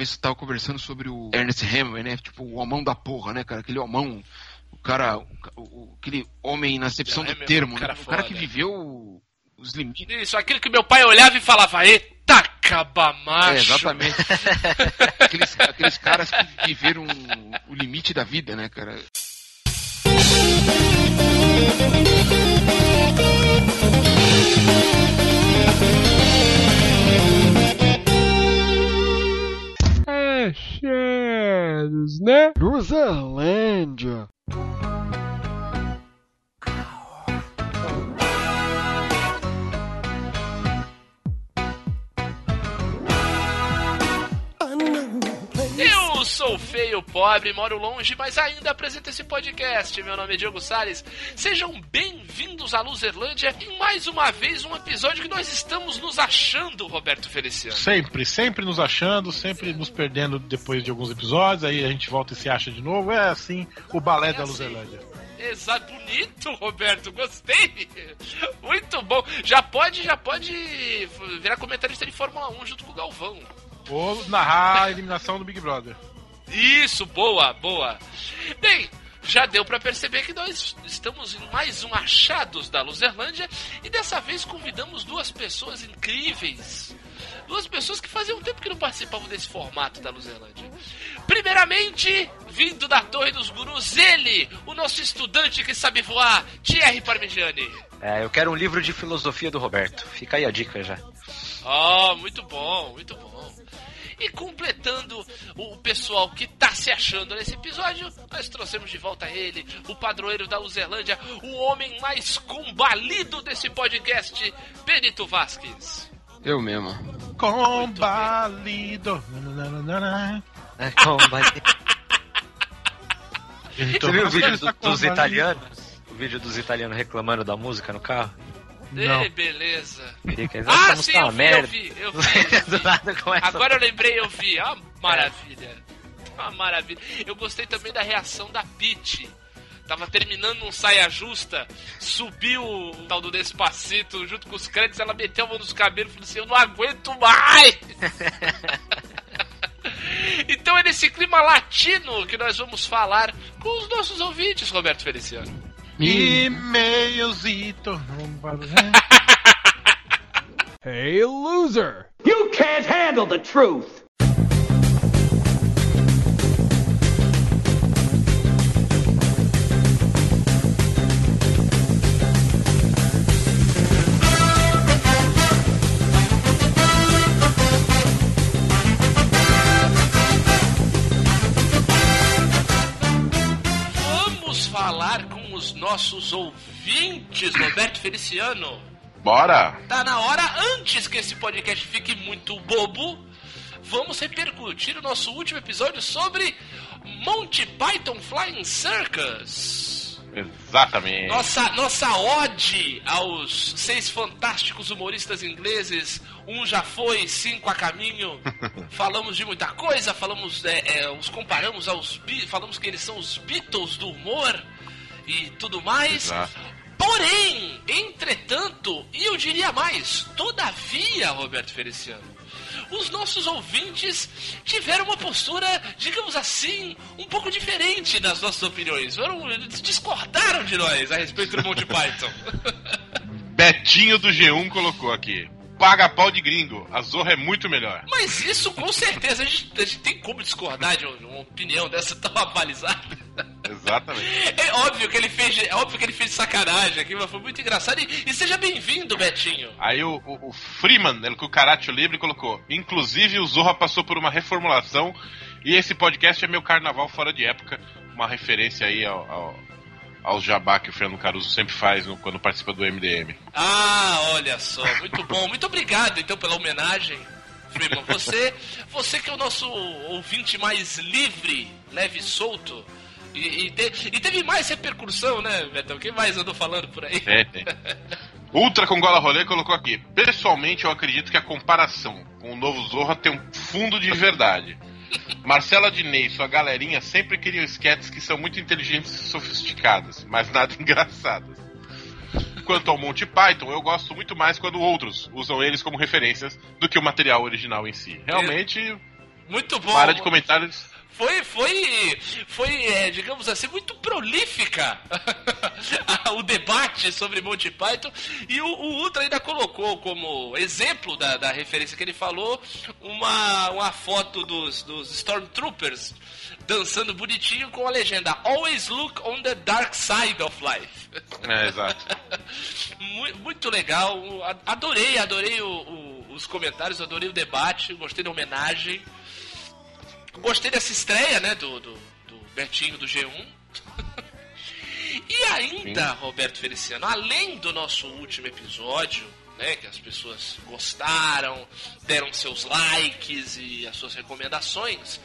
vez tava conversando sobre o Ernest Hemingway, né? Tipo, o homão da porra, né, cara? Aquele homão, o cara, o, o, aquele homem na acepção do termo, né? O cara que viveu os limites. Isso, aquilo que meu pai olhava e falava, eita cabamacho. É, exatamente. aqueles, aqueles caras que viveram o limite da vida, né, cara? Achados, né? Luzerlândia. Sou feio, pobre, moro longe, mas ainda apresento esse podcast. Meu nome é Diego Salles. Sejam bem-vindos à Luzerlândia em mais uma vez um episódio que nós estamos nos achando, Roberto Feliciano. Sempre, sempre nos achando, sempre nos perdendo depois de alguns episódios, aí a gente volta e se acha de novo. É assim o balé é da assim. Luzerlândia. Exato, bonito, Roberto, gostei. Muito bom. Já pode, já pode virar comentarista de Fórmula 1 junto com o Galvão. Ou narrar a eliminação do Big Brother. Isso, boa, boa. Bem, já deu para perceber que nós estamos em mais um Achados da Luzerlândia e dessa vez convidamos duas pessoas incríveis. Duas pessoas que faziam tempo que não participavam desse formato da Luzerlândia. Primeiramente, vindo da Torre dos Gurus, ele, o nosso estudante que sabe voar, Thierry Parmigiani. É, eu quero um livro de filosofia do Roberto. Fica aí a dica já. Oh, muito bom, muito bom. E completando o pessoal que tá se achando nesse episódio, nós trouxemos de volta ele, o padroeiro da Luzerlândia, o homem mais combalido desse podcast, Benito Vasquez. Eu mesmo. Combalido. É, combalido. Você viu o vídeo do, dos italianos? O vídeo dos italianos reclamando da música no carro? Ei, beleza. Fica, ah, sim, eu vi, merda. eu vi, eu vi. Agora eu lembrei, eu vi. Ah, maravilha. Ah, maravilha. Eu gostei também da reação da Pete. Tava terminando um saia justa, subiu o tal do Despacito junto com os créditos, ela meteu a mão nos cabelos e falou assim: Eu não aguento mais! então é nesse clima latino que nós vamos falar com os nossos ouvintes, Roberto Feliciano. E-mailzito. hey, loser! You can't handle the truth! Nossos ouvintes, Roberto Feliciano. Bora! Tá na hora, antes que esse podcast fique muito bobo, vamos repercutir o nosso último episódio sobre Monty Python Flying Circus. Exatamente. Nossa, nossa ode aos seis fantásticos humoristas ingleses. Um já foi, cinco a caminho. falamos de muita coisa, falamos, é, é, os comparamos aos. Falamos que eles são os Beatles do humor e tudo mais. Exato. Porém, entretanto, e eu diria mais, todavia, Roberto Feliciano, os nossos ouvintes tiveram uma postura, digamos assim, um pouco diferente das nossas opiniões. Foram, discordaram de nós a respeito do Monty Python. Betinho do G1 colocou aqui paga pau de gringo. A Zorra é muito melhor. Mas isso com certeza a gente, a gente tem como discordar de uma opinião dessa tão avalizada. Exatamente. É óbvio que ele fez, é óbvio que ele fez sacanagem aqui, mas foi muito engraçado. E, e seja bem-vindo, Betinho. Aí o, o, o Freeman, ele, com o Karate Libre, colocou: Inclusive o Zorra passou por uma reformulação e esse podcast é meu carnaval fora de época. Uma referência aí ao, ao ao jabá que o Fernando Caruso sempre faz no, quando participa do MDM. Ah, olha só, muito bom. Muito obrigado então pela homenagem, Freeman. Você, você que é o nosso ouvinte mais livre, leve e solto. E, e, te, e teve mais repercussão, né, Betão? Quem mais andou falando por aí? É, tem. Ultra com gola rolê colocou aqui. Pessoalmente, eu acredito que a comparação com o novo Zorra tem um fundo de verdade. Marcela Diney e sua galerinha sempre criam sketches que são muito inteligentes e sofisticadas, mas nada engraçadas. Quanto ao Monty Python, eu gosto muito mais quando outros usam eles como referências do que o material original em si. Realmente, Muito bom. Para de comentários foi, foi, foi é, digamos assim, muito prolífica o debate sobre Monty Python. E o, o, Ultra ainda colocou como exemplo da, da referência que ele falou uma, uma foto dos, dos Stormtroopers dançando bonitinho com a legenda Always look on the dark side of life. É, exato. muito, legal. Adorei, adorei o, o, os comentários, adorei o debate, gostei da homenagem. Gostei dessa estreia, né, do, do, do Bertinho do G1. e ainda, Sim. Roberto Feliciano, além do nosso último episódio, né, que as pessoas gostaram, deram seus likes e as suas recomendações,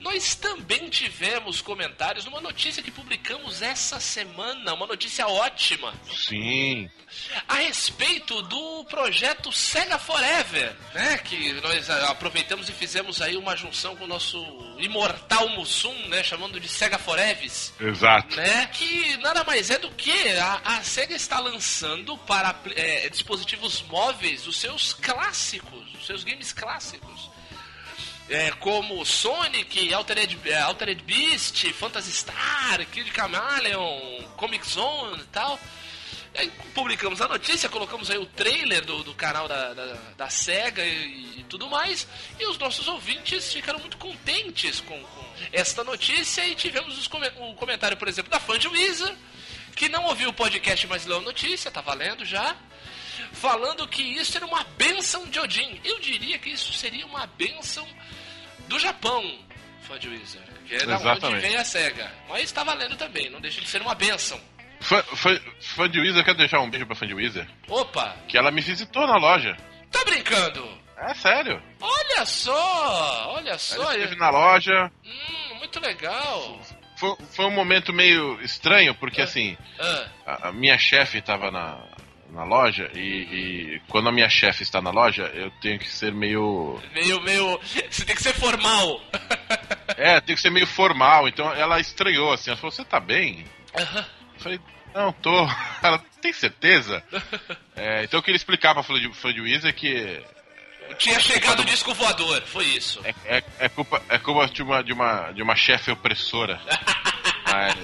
nós também tivemos comentários numa notícia que publicamos essa semana, uma notícia ótima. Sim. A respeito do projeto Sega Forever, né, que nós aproveitamos e fizemos aí uma junção com o nosso imortal Mussum, né, chamando de Sega Foreves. Exato. Né, que nada mais é do que a, a Sega está lançando para é, dispositivos móveis os seus clássicos, os seus games clássicos. É, como Sonic, Altered, é, Altered Beast, Phantasy Star, Kid Chameleon, Comic Zone e tal. Aí publicamos a notícia, colocamos aí o trailer do, do canal da, da, da SEGA e, e, tudo mais. E os nossos ouvintes ficaram muito contentes com, com esta notícia. E tivemos os, um comentário, por exemplo, da fã de Wizard, que não ouviu o podcast, mas leu a notícia, tá valendo já falando que isso era uma benção de Odin. Eu diria que isso seria uma benção do Japão, fã de Wizard. Que é da onde vem a SEGA. Mas está valendo também, não deixa de ser uma benção. Fã, fã, fã de Wizard, quero deixar um beijo pra fã de Wizard. Opa! Que ela me visitou na loja. Tá brincando? É sério. Olha só, olha só. Ela esteve na loja. Hum, muito legal. Foi, foi um momento meio estranho, porque ah, assim, ah. A, a, minha chefe tava na, na loja e, e, quando a minha chefe está na loja, eu tenho que ser meio. Meio, meio. Você tem que ser formal. é, tem que ser meio formal. Então ela estranhou assim, ela falou: Você tá bem? Uhum. Eu falei: Não, tô. Ela tem certeza? é, então eu queria explicar pra Floyd Weezer que. Tinha chegado o disco voador, foi isso. É, é, é, culpa, é culpa de uma, de uma, de uma chefe opressora. Mas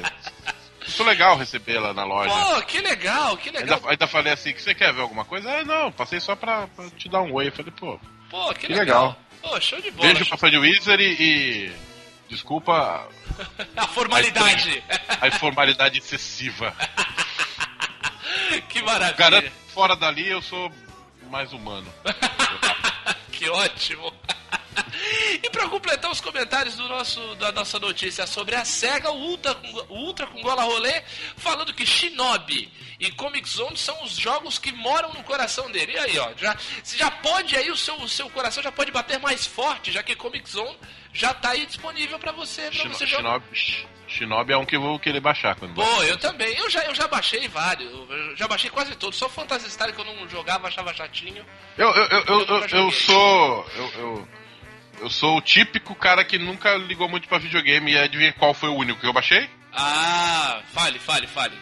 muito legal recebê-la na loja. Pô, que legal, que legal. Ainda, ainda falei assim, que você quer ver alguma coisa? Ah, não, passei só pra, pra te dar um oi. Eu falei, pô. Pô, que, que legal. legal. Pô, show de bola. Beijo pra Fred Wizard e, e. Desculpa. a formalidade. A, a formalidade excessiva. que maravilha. Garanto, fora dali eu sou mais humano. que ótimo. E para completar os comentários do nosso, da nossa notícia sobre a SEGA, o Ultra, o Ultra com Gola Rolê, falando que Shinobi e Comic Zone são os jogos que moram no coração dele. E aí, ó, já, já pode aí, o seu, o seu coração já pode bater mais forte, já que Comic Zone já tá aí disponível para você, pra você jogar. Shinobi, Shinobi é um que eu vou querer baixar quando Pô, baixar. eu também. Eu já, eu já baixei vários. Eu já baixei quase todos. Só Phantasy Star que eu não jogava, achava chatinho. Eu, eu, eu, eu, eu, eu sou. Eu, eu, eu sou o típico cara que nunca ligou muito pra videogame e adivinha qual foi o único que eu baixei? Ah, fale, fale, fale.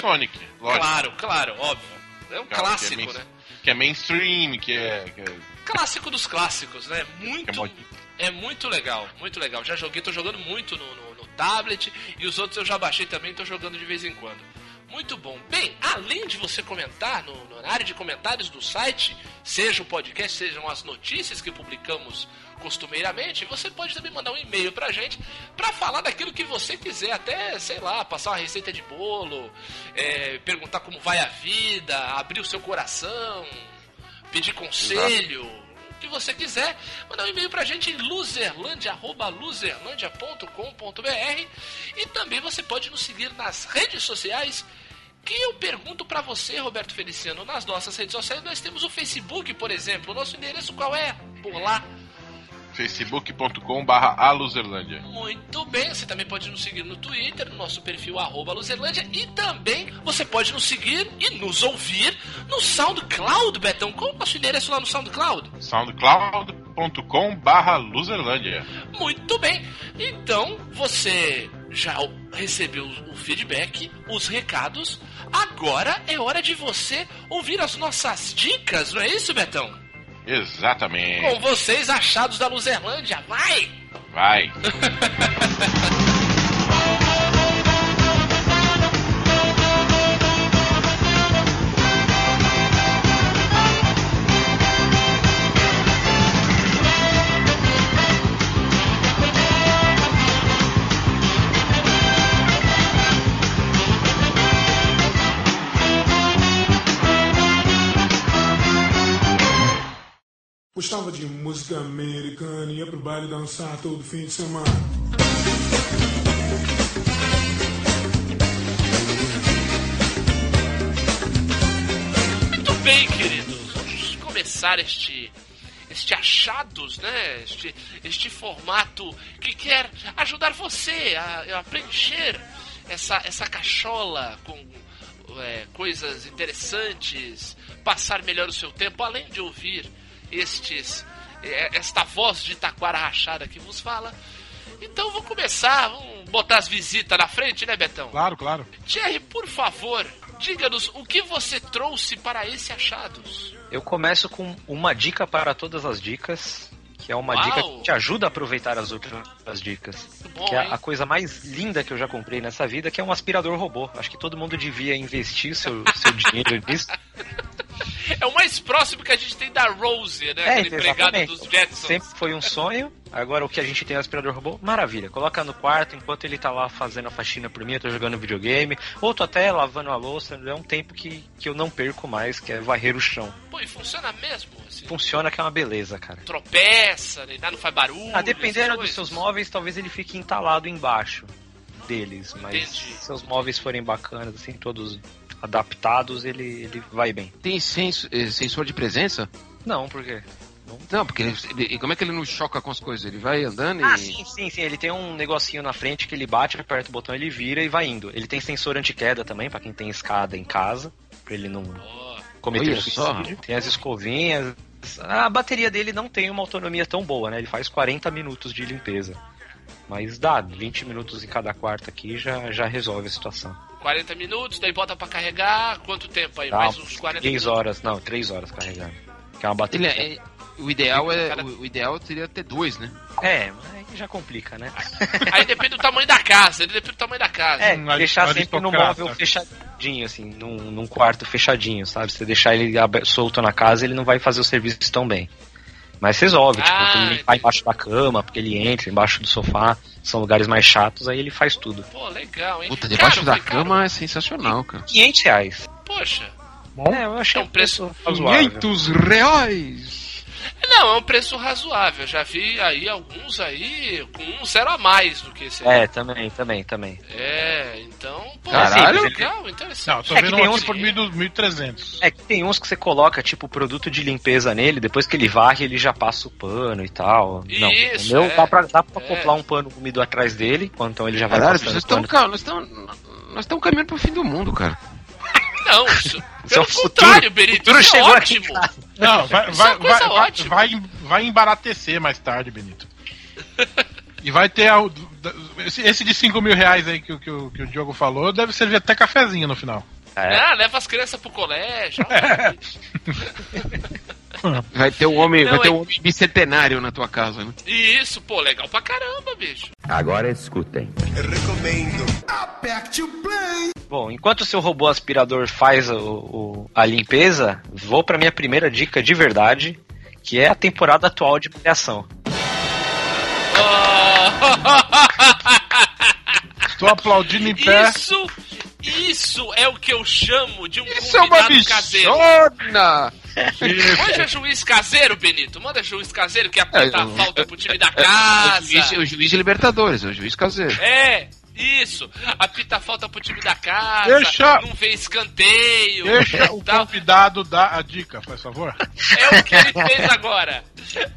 Sonic, lógico. Claro, claro, óbvio. É um cara, clássico, que é né? Que é mainstream, que é, que é... Clássico dos clássicos, né? Muito. É, é, muito legal, muito legal. Já joguei, tô jogando muito no, no, no tablet e os outros eu já baixei também, tô jogando de vez em quando. Muito bom. Bem, além de você comentar no, no, na área de comentários do site, seja o podcast, sejam as notícias que publicamos costumeiramente, você pode também mandar um e-mail pra gente para falar daquilo que você quiser, até, sei lá, passar uma receita de bolo, é, perguntar como vai a vida, abrir o seu coração, pedir conselho. Exato que você quiser, mandar um e-mail pra gente em loserlandia.loserlandia.com.br e também você pode nos seguir nas redes sociais que eu pergunto para você, Roberto Feliciano, nas nossas redes sociais, nós temos o Facebook, por exemplo. O nosso endereço qual é? Por lá facebook.com barra Luzerlândia. Muito bem, você também pode nos seguir no Twitter, no nosso perfil arroba e também você pode nos seguir e nos ouvir no SoundCloud, Betão. Qual é o nosso endereço lá no SoundCloud? soundcloud.com barra Luzerlândia. Muito bem, então você já recebeu o feedback, os recados, agora é hora de você ouvir as nossas dicas, não é isso, Betão? Exatamente. Com vocês, achados da Luzerlândia. Vai! Vai. Gostava de música americana, ia pro baile dançar todo fim de semana. Muito bem, queridos. Vamos começar este este achados, né? Este, este formato que quer ajudar você a, a preencher essa, essa cachola com é, coisas interessantes, passar melhor o seu tempo, além de ouvir estes é, esta voz de taquara rachada que vos fala. Então vou começar, vamos botar as visitas na frente, né, Betão? Claro, claro. Thierry, por favor, diga-nos o que você trouxe para esse achados. Eu começo com uma dica para todas as dicas, que é uma Uau. dica que te ajuda a aproveitar as outras dicas. bom, que é hein? a coisa mais linda que eu já comprei nessa vida, que é um aspirador robô. Acho que todo mundo devia investir seu, seu dinheiro nisso. É o mais próximo que a gente tem da Rose, né? É, Aquele empregado dos Jetsons. Sempre foi um sonho. Agora o que a gente tem é o aspirador robô, maravilha. Coloca no quarto enquanto ele tá lá fazendo a faxina por mim, eu tô jogando videogame, ou tô até lavando a louça. É um tempo que, que eu não perco mais, que é varrer o chão. Pô, e funciona mesmo? Assim, Funciona que é uma beleza, cara. tropeça, né? não faz barulho. Ah, dependendo dos seus móveis, talvez ele fique entalado embaixo deles, mas Entendi. se seus móveis forem bacanas, assim, todos adaptados, ele, ele vai bem. Tem senso- eh, sensor de presença? Não, por quê? Não, porque ele, ele- como é que ele não choca com as coisas? Ele vai andando Ah, e. sim, sim, sim. Ele tem um negocinho na frente que ele bate, aperta o botão, ele vira e vai indo. Ele tem sensor anti-queda também, pra quem tem escada em casa, pra ele não cometer Olha só. suicídio. Tem as escovinhas. A bateria dele não tem uma autonomia tão boa, né? Ele faz 40 minutos de limpeza. Mas dá, 20 minutos em cada quarto aqui já, já resolve a situação. 40 minutos, daí bota pra carregar. Quanto tempo aí? Dá Mais uns 40 3 minutos. horas, não, 3 horas carregando. Que é uma bateria. é- o ideal é o, o ideal seria ter dois, né? É, mas aí já complica, né? Aí depende do tamanho da casa, ele depende do tamanho da casa. É, Um deixar sempre no móvel fechadinho, assim, num, num quarto fechadinho, sabe? Se você deixar ele solto na casa, ele não vai fazer o serviço tão bem. Mas resolve, tipo, Ah, ele limpar embaixo da cama, porque ele entra, embaixo do sofá, são lugares mais chatos, aí ele faz tudo. Pô, legal, hein? Puta, debaixo Caro, da foi caro? cama é sensacional, cara. 500 reais. Poxa. É, eu achei É um preço razoável. 500 reais! Não, é um preço razoável. Já vi aí alguns aí com um zero a mais do que esse aí. É, também, também, também. É, então, pô, Caralho. legal, interessante. Não, tô É que vendo tem um uns por 1.200, 1.300. É que tem uns que você coloca, tipo, produto de limpeza nele, depois que ele varre, ele já passa o pano e tal. Não, Isso, o meu é. dá pra, dá pra É. acoplar um pano úmido atrás dele, então ele já vai Caralho, passando vocês o pano. estão, cara, nós estamos nós estamos caminhando pro fim do mundo, cara. Não, isso, Isso é o pelo futuro. contrário, Benito, futuro isso é chegou aqui, ótimo. Não, vai, Isso é vai, vai, ótima. vai, vai embaratecer mais tarde, Benito. E vai ter. a- esse, esse de 5 mil reais aí que, o- que, o- que o Diogo falou deve servir até cafezinho no final. É. Ah, leva as crianças pro colégio. Vai ter um homem, Não, vai ter é- um homem bicentenário na tua casa, né? Isso, pô, legal pra caramba, bicho. Agora escutem. Bom, enquanto o seu robô aspirador faz o, o- a limpeza, vou pra minha primeira dica de verdade, que é a temporada atual de Malhação. Estou aplaudindo em pé. Isso, isso é o que eu chamo de um Isso é uma convidado caseiro. Manda juiz caseiro, Benito. Manda juiz caseiro que apita É, a falta pro time da É, casa. o, juiz, o juiz de Libertadores, é o juiz caseiro. É, isso. Apita a falta pro time da casa. Deixa- Não vê escanteio. Deixa o tal. convidado dar a dica, faz favor. É o que ele fez agora.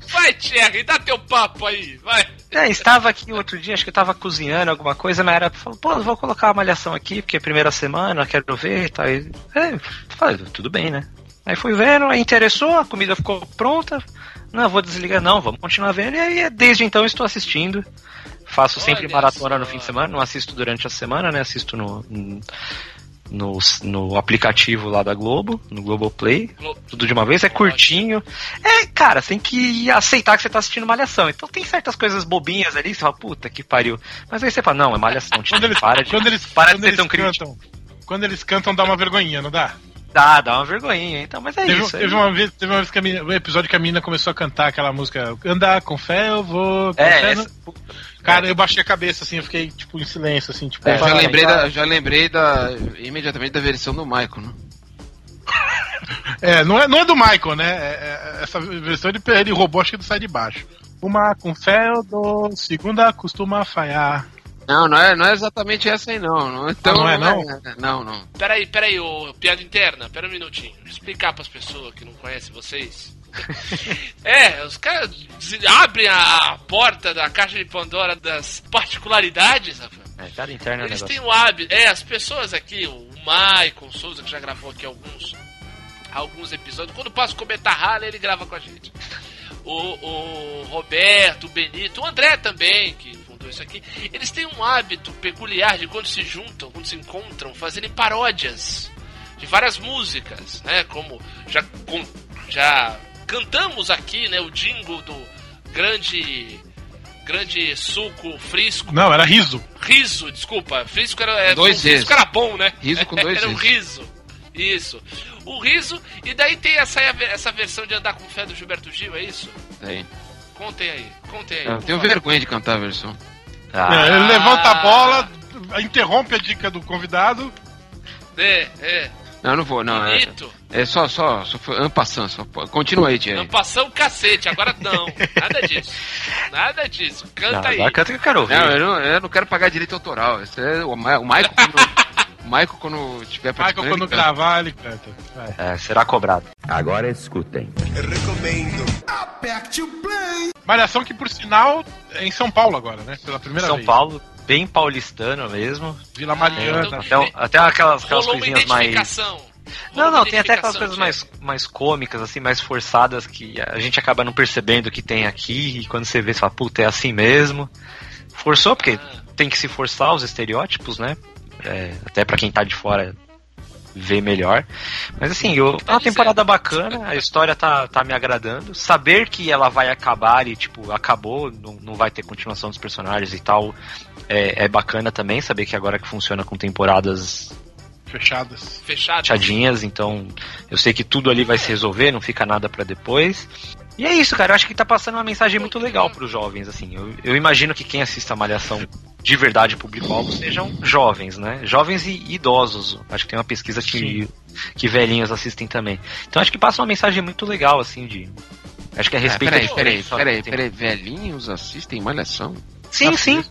Vai, Thierry, dá teu papo aí. Vai. É, estava aqui outro dia, acho que eu tava cozinhando alguma coisa, mas era, falou, pô, vou colocar a malhação aqui, porque é a primeira semana, quero ver e tal. E, é, falei, tudo bem, né? Aí fui vendo, aí interessou, a comida ficou pronta. Não, vou desligar, não, vamos continuar vendo. E aí, desde então, estou assistindo. Faço sempre Olha maratona só. no fim de semana, não assisto durante a semana, né? Assisto no, no, no aplicativo lá da Globo, no Globoplay, Glo tudo de uma vez, é curtinho. É, cara, você tem que aceitar que você tá assistindo Malhação. Então tem certas coisas bobinhas ali, você fala, puta que pariu. Mas aí você fala, não, é Malhação. quando eles, para de, quando eles, para quando de ser tão crítico. Quando eles cantam, dá uma vergonhinha, não dá? Dá, dá uma vergonhinha, então, mas é teve, isso. Teve, uma vez, teve uma vez que a menina, um episódio que a menina começou a cantar aquela música Andar com fé, eu vou. é, fé, essa... Cara, eu baixei a cabeça, assim, eu fiquei, tipo, em silêncio, assim, tipo. É, já, lembrei da, já lembrei da. imediatamente da versão do Michael, né? é, não é, não é do Michael, né? É, é, essa versão ele, ele roubou, acho que do sai de baixo. Uma com fé, eu dou. Segunda costuma falhar. Não, não é, não é exatamente essa aí, não. não então, ah, não é, não? É, não, não. Peraí, peraí, ô, piada interna, pera um minutinho. Vou explicar pras pessoas que não conhecem vocês. é, os caras abrem a porta da caixa de Pandora das particularidades, rapaz. É, piada interna é Eles têm o hábito. É, as pessoas aqui, o Maicon Souza, que já gravou aqui alguns, alguns episódios, quando passa o comentar rala, ele grava com a gente. O, o Roberto, o Benito, o André também, que isso aqui, eles têm um hábito peculiar de quando se juntam, quando se encontram, fazerem paródias de várias músicas, né? Como já, com, já cantamos aqui, né? O jingle do grande grande suco frisco. Não, era riso. Riso, desculpa. Frisco era, é, dois frisco era bom, né? Riso com dois Era um riso. Isso. O riso, e daí tem essa, essa versão de andar com fé do Gilberto Gil, é isso? Tem. Contem aí, contem aí. Eu tenho vergonha de cantar a versão. Ah. É, ele levanta a bola, interrompe a dica do convidado. É, é. Não, não vou, não. É, é só, só, só foi passando, só continua aí, Thierry. Ampassão cacete, agora não. Nada disso. Nada disso. Canta não, aí. Canta que eu quero ouvir. Não, eu não, eu não quero pagar direito autoral. Esse é o, o Michael o Michael quando tiver Michael quando gravar, ele canta. É, será cobrado. Agora escutem. Eu recomendo. Aperte o play. Malhação que, por sinal, é em São Paulo agora, né? Pela primeira São vez. São Paulo, bem paulistano mesmo. Vila Mariana. É, até, até aquelas, aquelas coisinhas mais. Não, não, tem até aquelas coisas mais, mais cômicas, assim, mais forçadas que a gente acaba não percebendo que tem aqui, e quando você vê, você fala, puta, é assim mesmo. Forçou, porque ah. tem que se forçar os estereótipos, né? É, até para quem tá de fora ver melhor. Mas assim, eu, é uma temporada bacana, a história tá, tá me agradando. Saber que ela vai acabar e, tipo, acabou, não, não vai ter continuação dos personagens e tal, é, é bacana também. Saber que agora que funciona com temporadas fechadas. Fechadas. Fechadinhas, então eu sei que tudo ali vai se resolver, não fica nada para depois. E é isso, cara. Eu acho que tá passando uma mensagem muito legal pros jovens, assim. Eu, eu imagino que quem assista a Malhação de verdade público-alvo sejam jovens, né? Jovens e idosos. Acho que tem uma pesquisa que, que velhinhos assistem também. Então acho que passa uma mensagem muito legal, assim, de. Acho que é respeito. É, peraí, peraí, peraí, peraí, velhinhos assistem Malhação? Sim, sim.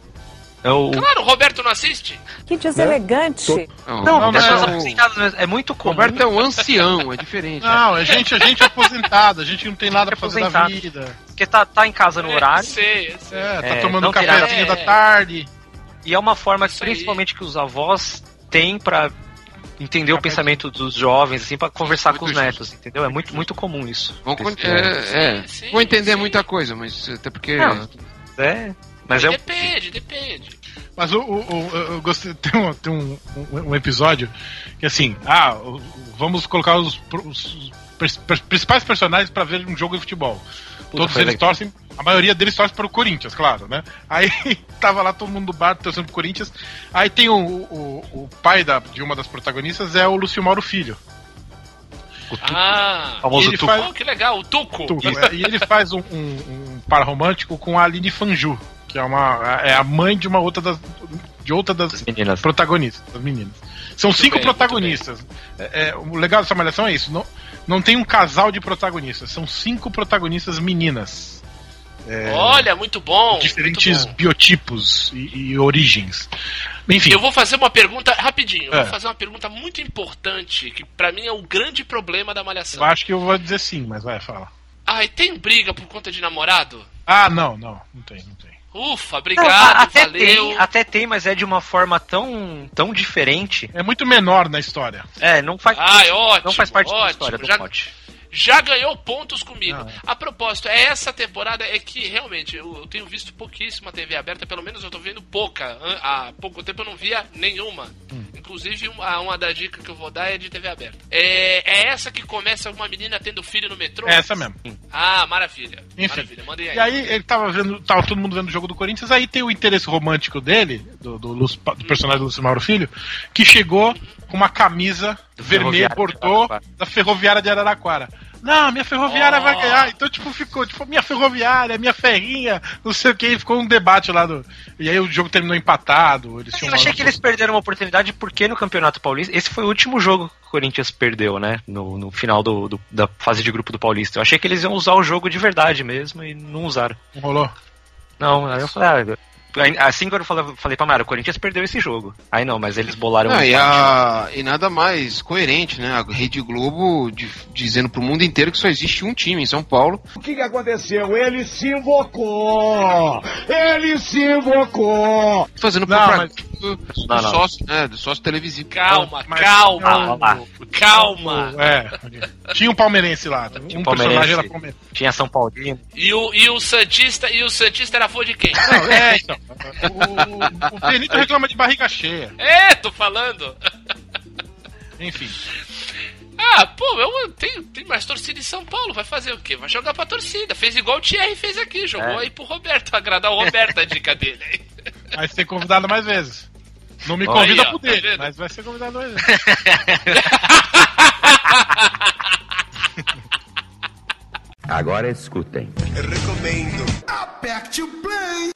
É o... Claro, o Roberto não assiste. Que deselegante. Não, não, não, não é, é muito comum. Roberto é um ancião, é diferente. Não, é gente, a gente é aposentado, a gente não tem nada pra fazer da vida. Porque tá, tá em casa no é, horário. Sei, sei. É, tá é, tomando um cafezinho da tarde. E é uma forma que, principalmente que os avós têm para entender o pensamento dos jovens, assim, para conversar muito com os netos, justo. entendeu? É muito, muito comum isso. Vão, é, é, sim, vão entender sim. muita coisa, mas até porque. Não, é. Mas é depende, depende. Mas o, o, o, eu gostei. Tem, um, tem um, um, episódio que assim, ah, vamos colocar os, os principais personagens para ver um jogo de futebol. Puta, Todos eles legal. torcem, a maioria deles torce para o Corinthians, claro, né? Aí tava lá todo mundo do bar torcendo pro Corinthians. Aí tem o, o, o pai da, de uma das protagonistas, é o Lúcio Mauro Filho. O ah, famoso Tuco. Faz... Oh, que legal, o Tuco. Tuco é, e ele faz um, um, um par romântico com a Aline Fanju, que é, uma, é a mãe de uma outra das, de outra das meninas. protagonistas, das meninas. São muito cinco bem, protagonistas. É, é, o legal dessa malhação é isso. Não, não tem um casal de protagonistas, são cinco protagonistas meninas. É, Olha, muito bom. Diferentes muito bom. biotipos e, e, origens. Enfim. Eu vou fazer uma pergunta rapidinho. É. vou fazer uma pergunta muito importante, que para mim é o grande problema da malhação. Eu acho que eu vou dizer sim, mas vai, fala. Ah, e tem briga por conta de namorado? Ah, não, não, não tem, não tem. Ufa, obrigado, não, até valeu. Tem, até tem, mas é de uma forma tão, tão diferente. É muito menor na história. É, não faz, ah, ótimo, não faz parte ótimo, da história do já, pote. Já ganhou pontos comigo. Não, é. A propósito, é essa temporada é que realmente eu, eu tenho visto pouquíssima TV aberta, pelo menos eu tô vendo pouca. Há pouco tempo eu não via nenhuma. Hum. inclusive uma, uma da dica que eu vou dar é de TV aberta. É, é essa que começa uma menina tendo filho no metrô? É essa mesmo. Ah, maravilha. Enfim. Maravilha, mandem aí. E aí ele tava vendo, tava todo mundo vendo o jogo do Corinthians, aí tem o interesse romântico dele, do, do, Lúcio- do personagem do Lúcio Mauro Filho, que chegou com uma camisa vermelha bordô da ferroviária de Araraquara. Não, minha ferroviária Oh. vai ganhar. Então, tipo, ficou, tipo, minha ferroviária, minha ferrinha, não sei o que, ficou um debate lá do. E aí o jogo terminou empatado. Eles Eu achei que eles perderam uma oportunidade porque no Campeonato Paulista. Esse foi o último jogo que o Corinthians perdeu, né? No, no final do, do- da fase de grupo do Paulista. Eu achei que eles iam usar o jogo de verdade mesmo e não usaram. Não rolou? Não, aí eu falei, ah, assim que eu falei, falei pra Mara, o Corinthians perdeu esse jogo. Aí não, mas eles bolaram um e, a- e nada mais coerente, né? A Rede Globo di- dizendo pro mundo inteiro que só existe um time em São Paulo. O que, que aconteceu? Ele se invocou! Ele se invocou! Fazendo Não, propaganda do, do Não, não. sócio, né? Do sócio televisivo. Calma, Mas- calma. Ah, lá. Calma. É. Tinha um palmeirense lá. Tinha Um um personagem era palmeirense. Tinha São Paulino. E o, e o Santista e o Santista era fã de quem? Não, é, então. O, o, o Benito reclama de barriga cheia. É, tô falando. Enfim. Ah, pô, eu tem, tem mais torcida em São Paulo. Vai fazer o quê? Vai jogar pra torcida. Fez igual o Thierry fez aqui. Jogou É. aí pro Roberto. Agradar o Roberto a dica dele. Vai ser convidado mais vezes. Não me Olha convida aí, ó, pro tá dele, vendo? mas vai ser convidado vezes. Agora escutem.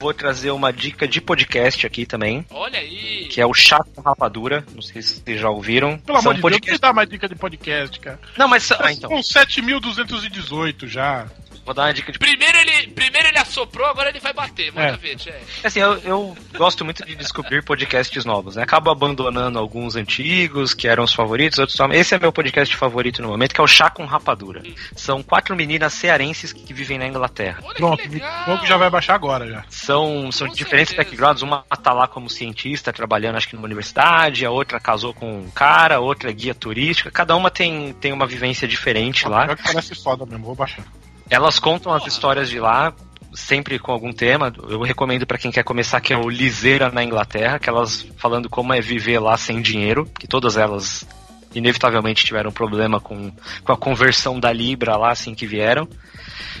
Vou trazer uma dica de podcast aqui também, Olha aí. que é o Chá com Rapadura. Não sei se vocês já ouviram. Pelo São amor de Deus, me dá mais dica de podcast, cara. Não, mas ah, então, Com 7.218 já. Vou dar uma dica de Primeiro ele, primeiro ele assoprou, agora ele vai bater. Manda É. ver, Thierry. Assim, eu, eu gosto muito de descobrir podcasts novos, né? Acabo abandonando alguns antigos, que eram os favoritos, outros só. Esse é meu podcast favorito no momento, que é o Chá com Rapadura. São quatro meninas cearenses que vivem na Inglaterra. Olha Pronto, que o legal. jogo já vai baixar agora já. São, são Com diferentes certeza. backgrounds. Uma tá lá como cientista, trabalhando acho que numa universidade, a outra casou com um cara, a outra é guia turística. Cada uma tem, tem uma vivência diferente lá. Pior que parece foda mesmo, vou baixar. Elas contam as histórias de lá, sempre com algum tema. Eu recomendo pra quem quer começar, que é o Liseira na Inglaterra, que elas falando como é viver lá sem dinheiro, que todas elas inevitavelmente tiveram problema com, com a conversão da Libra lá assim que vieram.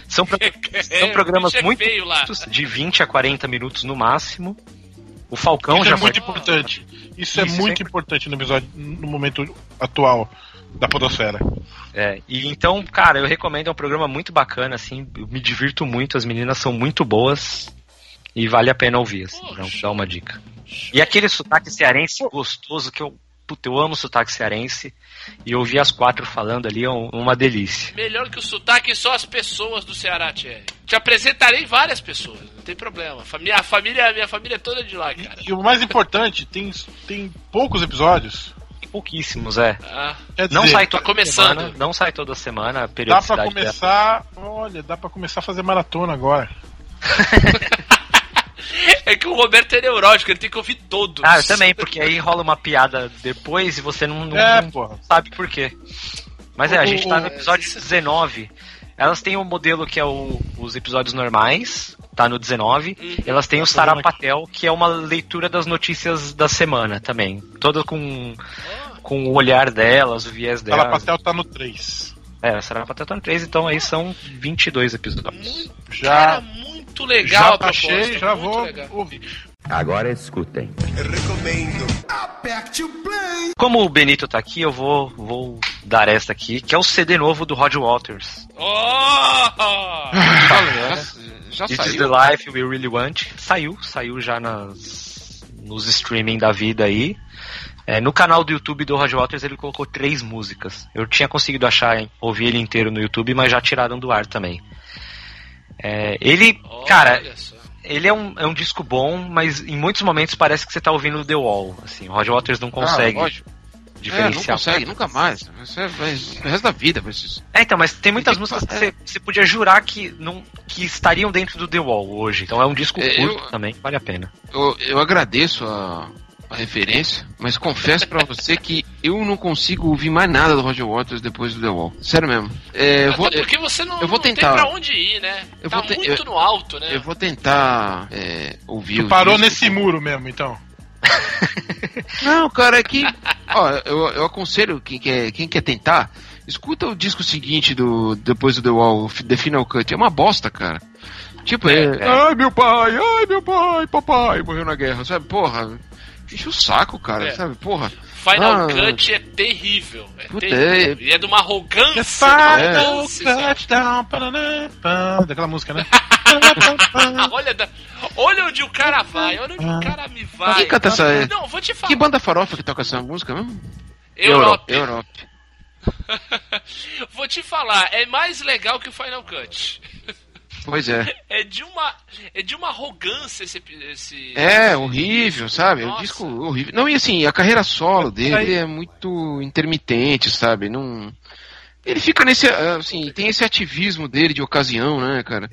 São, pro- são É, programas é muito curtos, de 20 a 40 minutos no máximo. O Falcão Isso já é muito foi- importante. Isso, é Isso, muito sempre. importante no episódio, no momento atual da podosfera. É, e então, cara, eu recomendo, é um programa muito bacana, assim, eu me divirto muito, as meninas são muito boas e vale a pena ouvir, assim, Pô, dá, uma dica. E aquele sotaque cearense gostoso, que eu, puta, eu amo sotaque cearense, e ouvir as quatro falando ali é um- uma delícia. Melhor que o sotaque só as pessoas do Ceará, Thierry. Te apresentarei várias pessoas, não tem problema. Família, a família, minha família é toda de lá, cara. E o mais importante, tem, tem poucos episódios. Pouquíssimos, é. Ah, Não dizer, sai toda começando. semana, não sai toda semana, Dá pra dela. começar. Olha, dá pra começar a fazer maratona agora. É que o Roberto é neurótico, ele tem que ouvir todos. Ah, eu também, porque aí rola uma piada depois e você não, não- É, não sabe por quê. Mas é, a gente tá no o- episódio 19. Elas têm um modelo que é o- os episódios normais, tá no 19. Uhum. Elas têm o Tá Sarapatel, que é uma leitura das notícias da semana também. Toda com, com o olhar delas, o viés Ela delas. pastel tá no 3. É, a Sarapatel tá no 3, então aí são 22 episódios. Cara, Já, muito legal já a proposta, baixei, já muito vou legal. Ouvir. Agora escutem. Como o Benito tá aqui, eu vou, vou dar esta aqui, que é o CD novo do Rod Waters. Oh! Já, This is saiu. the Life We Really Want. Saiu, saiu já nas, nos streaming da vida aí. É, no canal do YouTube do Roger Waters ele colocou três músicas. Eu tinha conseguido achar, hein, ouvir ele inteiro no YouTube, mas já tiraram do ar também. É, ele, cara, Olha só. ele é um, é um disco bom, mas em muitos momentos parece que você tá ouvindo The Wall. Assim, o Roger Waters não consegue Ah, lógico. É, não consegue, nunca mais. Você vai, o resto da vida vai ser isso. É, então, mas tem muitas músicas que você, você podia jurar que, não, que estariam dentro do The Wall hoje. Então é um disco É, curto eu- também, vale a pena. Eu, eu agradeço a, a referência, mas confesso pra você que eu não consigo ouvir mais nada do Roger Waters depois do The Wall. Sério mesmo. É, eu vou, porque você não, eu vou não tentar. tem pra onde ir, né? Eu tá vou te- muito eu- no alto, né? eu vou tentar é, ouvir Tu parou discos. nesse muro mesmo, então. Não, cara, é que. Ó, eu, eu aconselho quem quer, quem quer tentar, escuta o disco seguinte do depois do The Wall, The Final Cut. É uma bosta, cara. Tipo, é. é. Ai, meu pai, ai, meu pai, papai, morreu na guerra, sabe? Porra, enche o saco, cara, é. sabe? Porra. Final ah, Cut é terrível. É terrível. E é de uma arrogância. Final Cut down, daquela música, né? olha, olha onde o cara vai, olha onde o cara me vai. Quem canta essa? Não, vou te falar. Que banda farofa que toca essa música mesmo? Europe. Europe. vou te falar, é mais legal que o Final Cut. Pois é. É de uma, é de uma arrogância esse. esse é, esse, horrível, sabe? Nossa. É um disco horrível. Não, e assim, a carreira solo dele é muito intermitente, sabe? Não. Ele fica nesse. Assim, tem esse ativismo dele de ocasião, né, cara?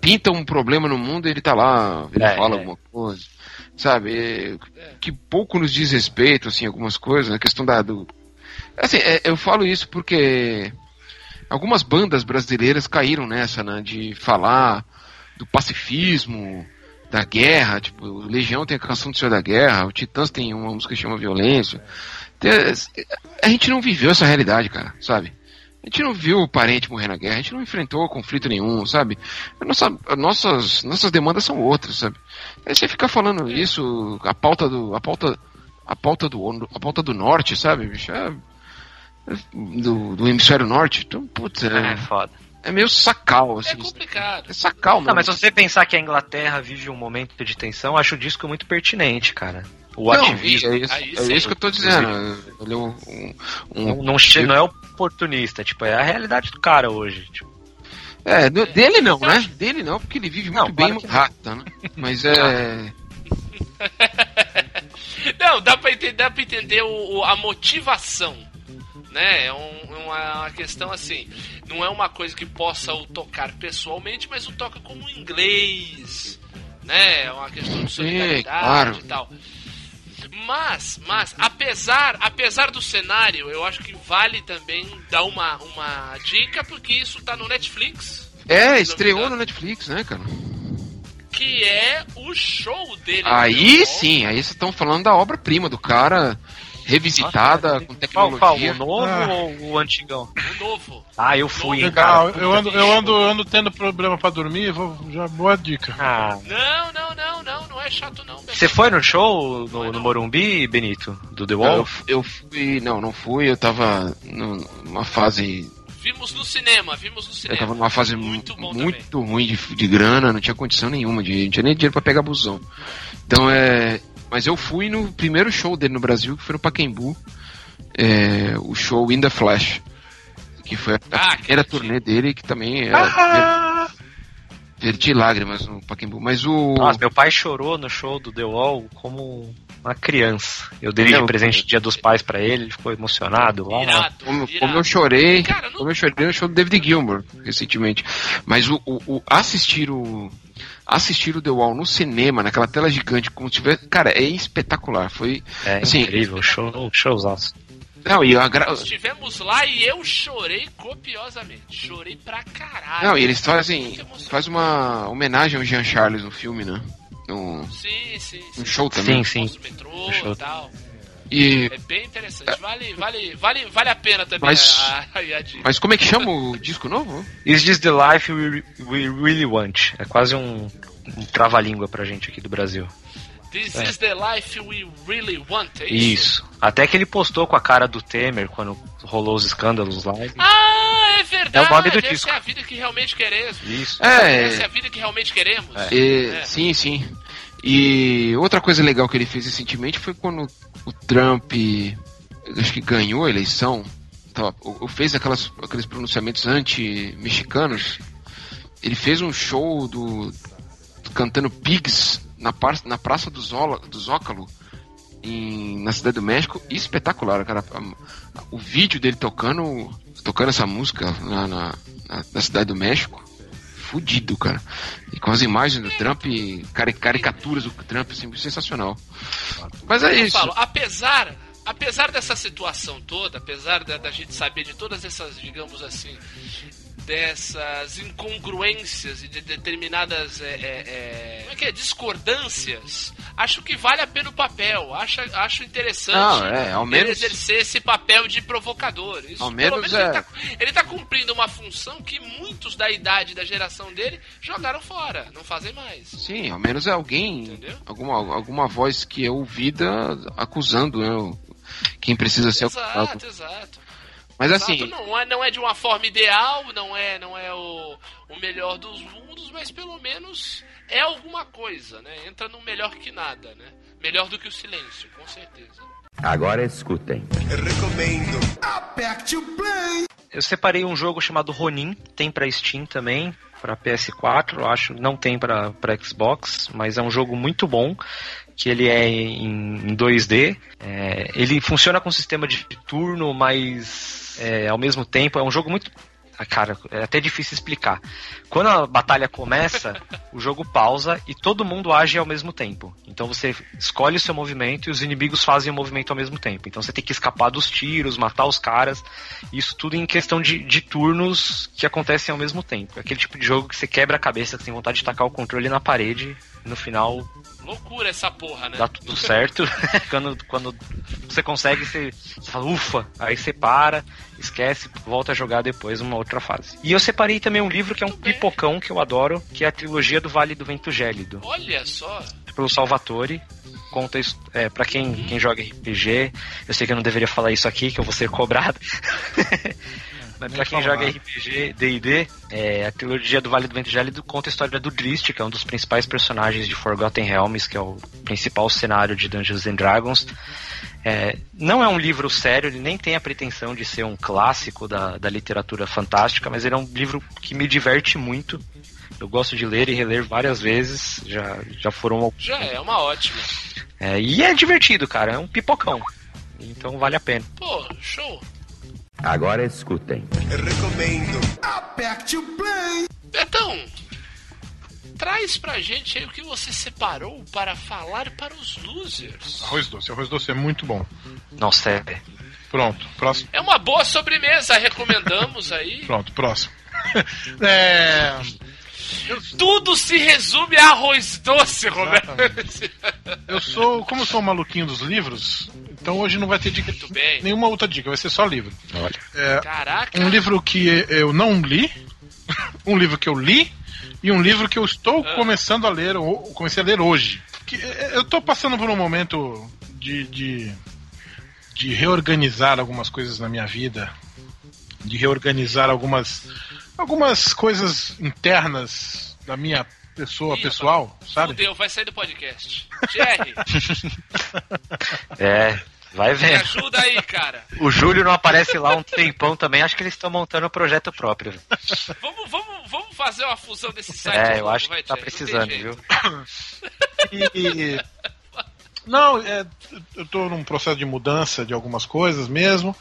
Pinta um problema no mundo ele tá lá, ele é, fala é. alguma coisa. Sabe? É, que pouco nos diz respeito, assim, algumas coisas, a questão da. Do... Assim, é, eu falo isso porque algumas bandas brasileiras caíram nessa, né? De falar do pacifismo, da guerra. Tipo, o Legião tem a canção do Senhor da Guerra, o Titãs tem uma música que chama Violência. A gente não viveu essa realidade, cara, sabe? A gente não viu o parente morrer na guerra, a gente não enfrentou conflito nenhum, sabe? Nossa, nossas, nossas demandas são outras, sabe? Aí você fica falando isso, a pauta do. a pauta. a pauta do. a pauta do norte, sabe, bicho? É, do, do hemisfério norte. Então, putz, é, é foda. É meio sacal, assim. É complicado. É sacal, Não, mas se você pensar que a Inglaterra vive um momento de tensão, acho o disco muito pertinente, cara. O não, ativismo. É isso, é isso que eu tô dizendo. Ele é um, um, não, não, não é oportunista, tipo, é a realidade do cara hoje. Tipo. É, dele não, né? Dele não, porque ele vive muito não, bem rata, né? Mas é. não, dá pra entender, dá pra entender o, a motivação né? É um, uma questão assim, não é uma coisa que possa o tocar pessoalmente, mas o toca como inglês, né? É uma questão de solidariedade claro. e tal. Mas, mas, apesar, apesar do cenário, eu acho que vale também dar uma, uma dica, porque isso tá no Netflix. É, estreou no Netflix, né, cara? Que é o show dele. Aí sim, aí vocês estão falando da obra-prima do cara revisitada, Nossa, com tecnologia. Qual, qual, o novo ah. ou o antigão? O novo. Ah, eu fui, hein, cara. Eu ando, eu, ando, eu ando tendo problema pra dormir, vou, já boa dica. Ah. Não, não, não, não, não é chato não. Você foi no show no, no, Morumbi, Benito, do The Wall? Eu, eu fui, não, não fui, eu tava numa fase Vimos no cinema, vimos no cinema. Eu tava numa fase muito, muito ruim de, de grana, não tinha condição nenhuma, de, não tinha nem dinheiro pra pegar busão. Então é. Mas eu fui no primeiro show dele no Brasil, que foi no Pacaembu. É, o show In The Flash. Que foi a ah, primeira turnê dele, que também era. Ah! Verti lágrimas no Pacaembu. Mas o. Nossa, meu pai chorou no show do The Wall como uma criança. Eu dei de presente Dia dos Pais para ele, ele ficou emocionado lá. Irado, como, como, eu chorei, Cara, não... como eu chorei no show do David Gilmour recentemente. Mas o, o, o, assistir o assistir o The Wall no cinema, naquela tela gigante, como tiver, cara, é espetacular. Foi é assim, incrível, show, showzaço. Não, e a gra... Estivemos lá e eu chorei copiosamente. Chorei pra caralho. Não, e eles fazem faz uma homenagem ao Jean Charles no filme, né? No, sim, sim, sim. No show também. Sim, sim. metrô e tal. E... É bem interessante. Vale, vale, vale, vale a pena também mas, a, a, a Mas como é que chama o disco novo? Is This the Life We, we Really Want? É quase um, um trava-língua pra gente aqui do Brasil. This é. is the life we really want. É isso? isso? Até que ele postou com a cara do Temer quando rolou os escândalos lá. Ah, é verdade. É o nome do Essa disco. é a vida que realmente queremos. Isso. É. Essa é a vida que realmente queremos. É. É. Sim, sim. E outra coisa legal que ele fez recentemente foi quando o Trump, acho que ganhou a eleição, tava, fez aquelas, aqueles pronunciamentos anti-mexicanos. Ele fez um show do, do cantando Pigs na, par, na Praça do, Zola, do Zócalo, em, na Cidade do México, espetacular, cara. O vídeo dele tocando, tocando essa música na, na, na Cidade do México, fudido, cara. E com as imagens do Trump, caricaturas do Trump, assim, sensacional. Mas é isso. Falo, apesar, apesar dessa situação toda, apesar da, da gente saber de todas essas, digamos assim, dessas incongruências e de determinadas é, é, é, como é que é? discordâncias, acho que vale a pena o papel. Acho, acho interessante Não, é, ao ele menos- exercer esse papel de provocador. Isso, Ao pelo menos ele, é- tá, cumprindo uma função que muitos da idade da geração dele jogaram fora, não fazem mais. Sim, ao menos é alguém, alguma, alguma voz que é ouvida acusando né, o- quem precisa ser acusado. Exato, exato. Mas Exato, assim, não é, não é de uma forma ideal, não é, não é o, o melhor dos mundos, mas pelo menos é alguma coisa, né? Entra no melhor que nada, né? Melhor do que o silêncio, com certeza. Agora escutem. Recomendo. Eu separei um jogo chamado Ronin, tem pra Steam também, pra PS4, eu acho, não tem pra pra Xbox, mas é um jogo muito bom, que ele é em, em 2D. É, ele funciona com sistema de turno, mas é, ao mesmo tempo é um jogo muito ah, Cara, é até difícil explicar. Quando a batalha começa, o jogo pausa e todo mundo age ao mesmo tempo. Então você escolhe o seu movimento e os inimigos fazem o movimento ao mesmo tempo. Então você tem que escapar dos tiros, matar os caras. Isso tudo em questão de, de turnos que acontecem ao mesmo tempo. É Aquele tipo de jogo que você quebra a cabeça, que tem vontade de tacar o controle na parede. E no final Loucura essa porra, né? dá tudo certo. quando, quando você consegue, você, você fala, ufa, aí você para, esquece, volta a jogar depois uma outra fase. E eu separei também um livro que é um pipocão que eu adoro, que é a trilogia do Vale do Vento Gélido, Olha só. pelo Salvatore. Conta isso, é, para quem, quem joga RPG, eu sei que eu não deveria falar isso aqui, que eu vou ser cobrado. Mas pra quem joga RPG, D&D, é, a trilogia do Vale do Vento Gélido conta a história do Drist, que é um dos principais personagens de Forgotten Realms, que é o principal cenário de Dungeons and Dragons. É, não é um livro sério, ele nem tem a pretensão de ser um clássico da, da literatura fantástica, mas ele é um livro que me diverte muito. Eu gosto de ler e reler várias vezes, já, já foram... Já é uma ótima. É, e é divertido, cara, é um pipocão. Então vale a pena. Pô, show. Agora escutem. Recomendo. Betão, traz pra gente aí o que você separou para falar para os losers. Arroz doce. Arroz doce é muito bom. Nossa, é. Pronto, próximo. É uma boa sobremesa, recomendamos aí. Pronto, próximo. é. Tudo se resume a arroz doce, Roberto. Eu sou. Como eu sou um maluquinho dos livros, então hoje não vai ter dica. bem. Nenhuma outra dica, vai ser só livro. Olha. É, Caraca. um livro que eu não li, um livro que eu li e um livro que eu estou Ah. começando a ler, ou comecei a ler hoje. Que, é, eu estou passando por um momento de, de, de reorganizar algumas coisas na minha vida, de reorganizar algumas, algumas coisas internas da minha pessoa Ih, pessoal, sabe? Fudeu, vai sair do podcast. Jerry, É, vai me vendo. ajuda aí, cara. O Júlio não aparece lá um tempão também, acho que eles estão montando um projeto próprio. Vamos, vamos, vamos fazer uma fusão desse site. É, eu novo, acho que tá tem precisando, viu? E- Não, é, eu estou num processo de mudança de algumas coisas mesmo.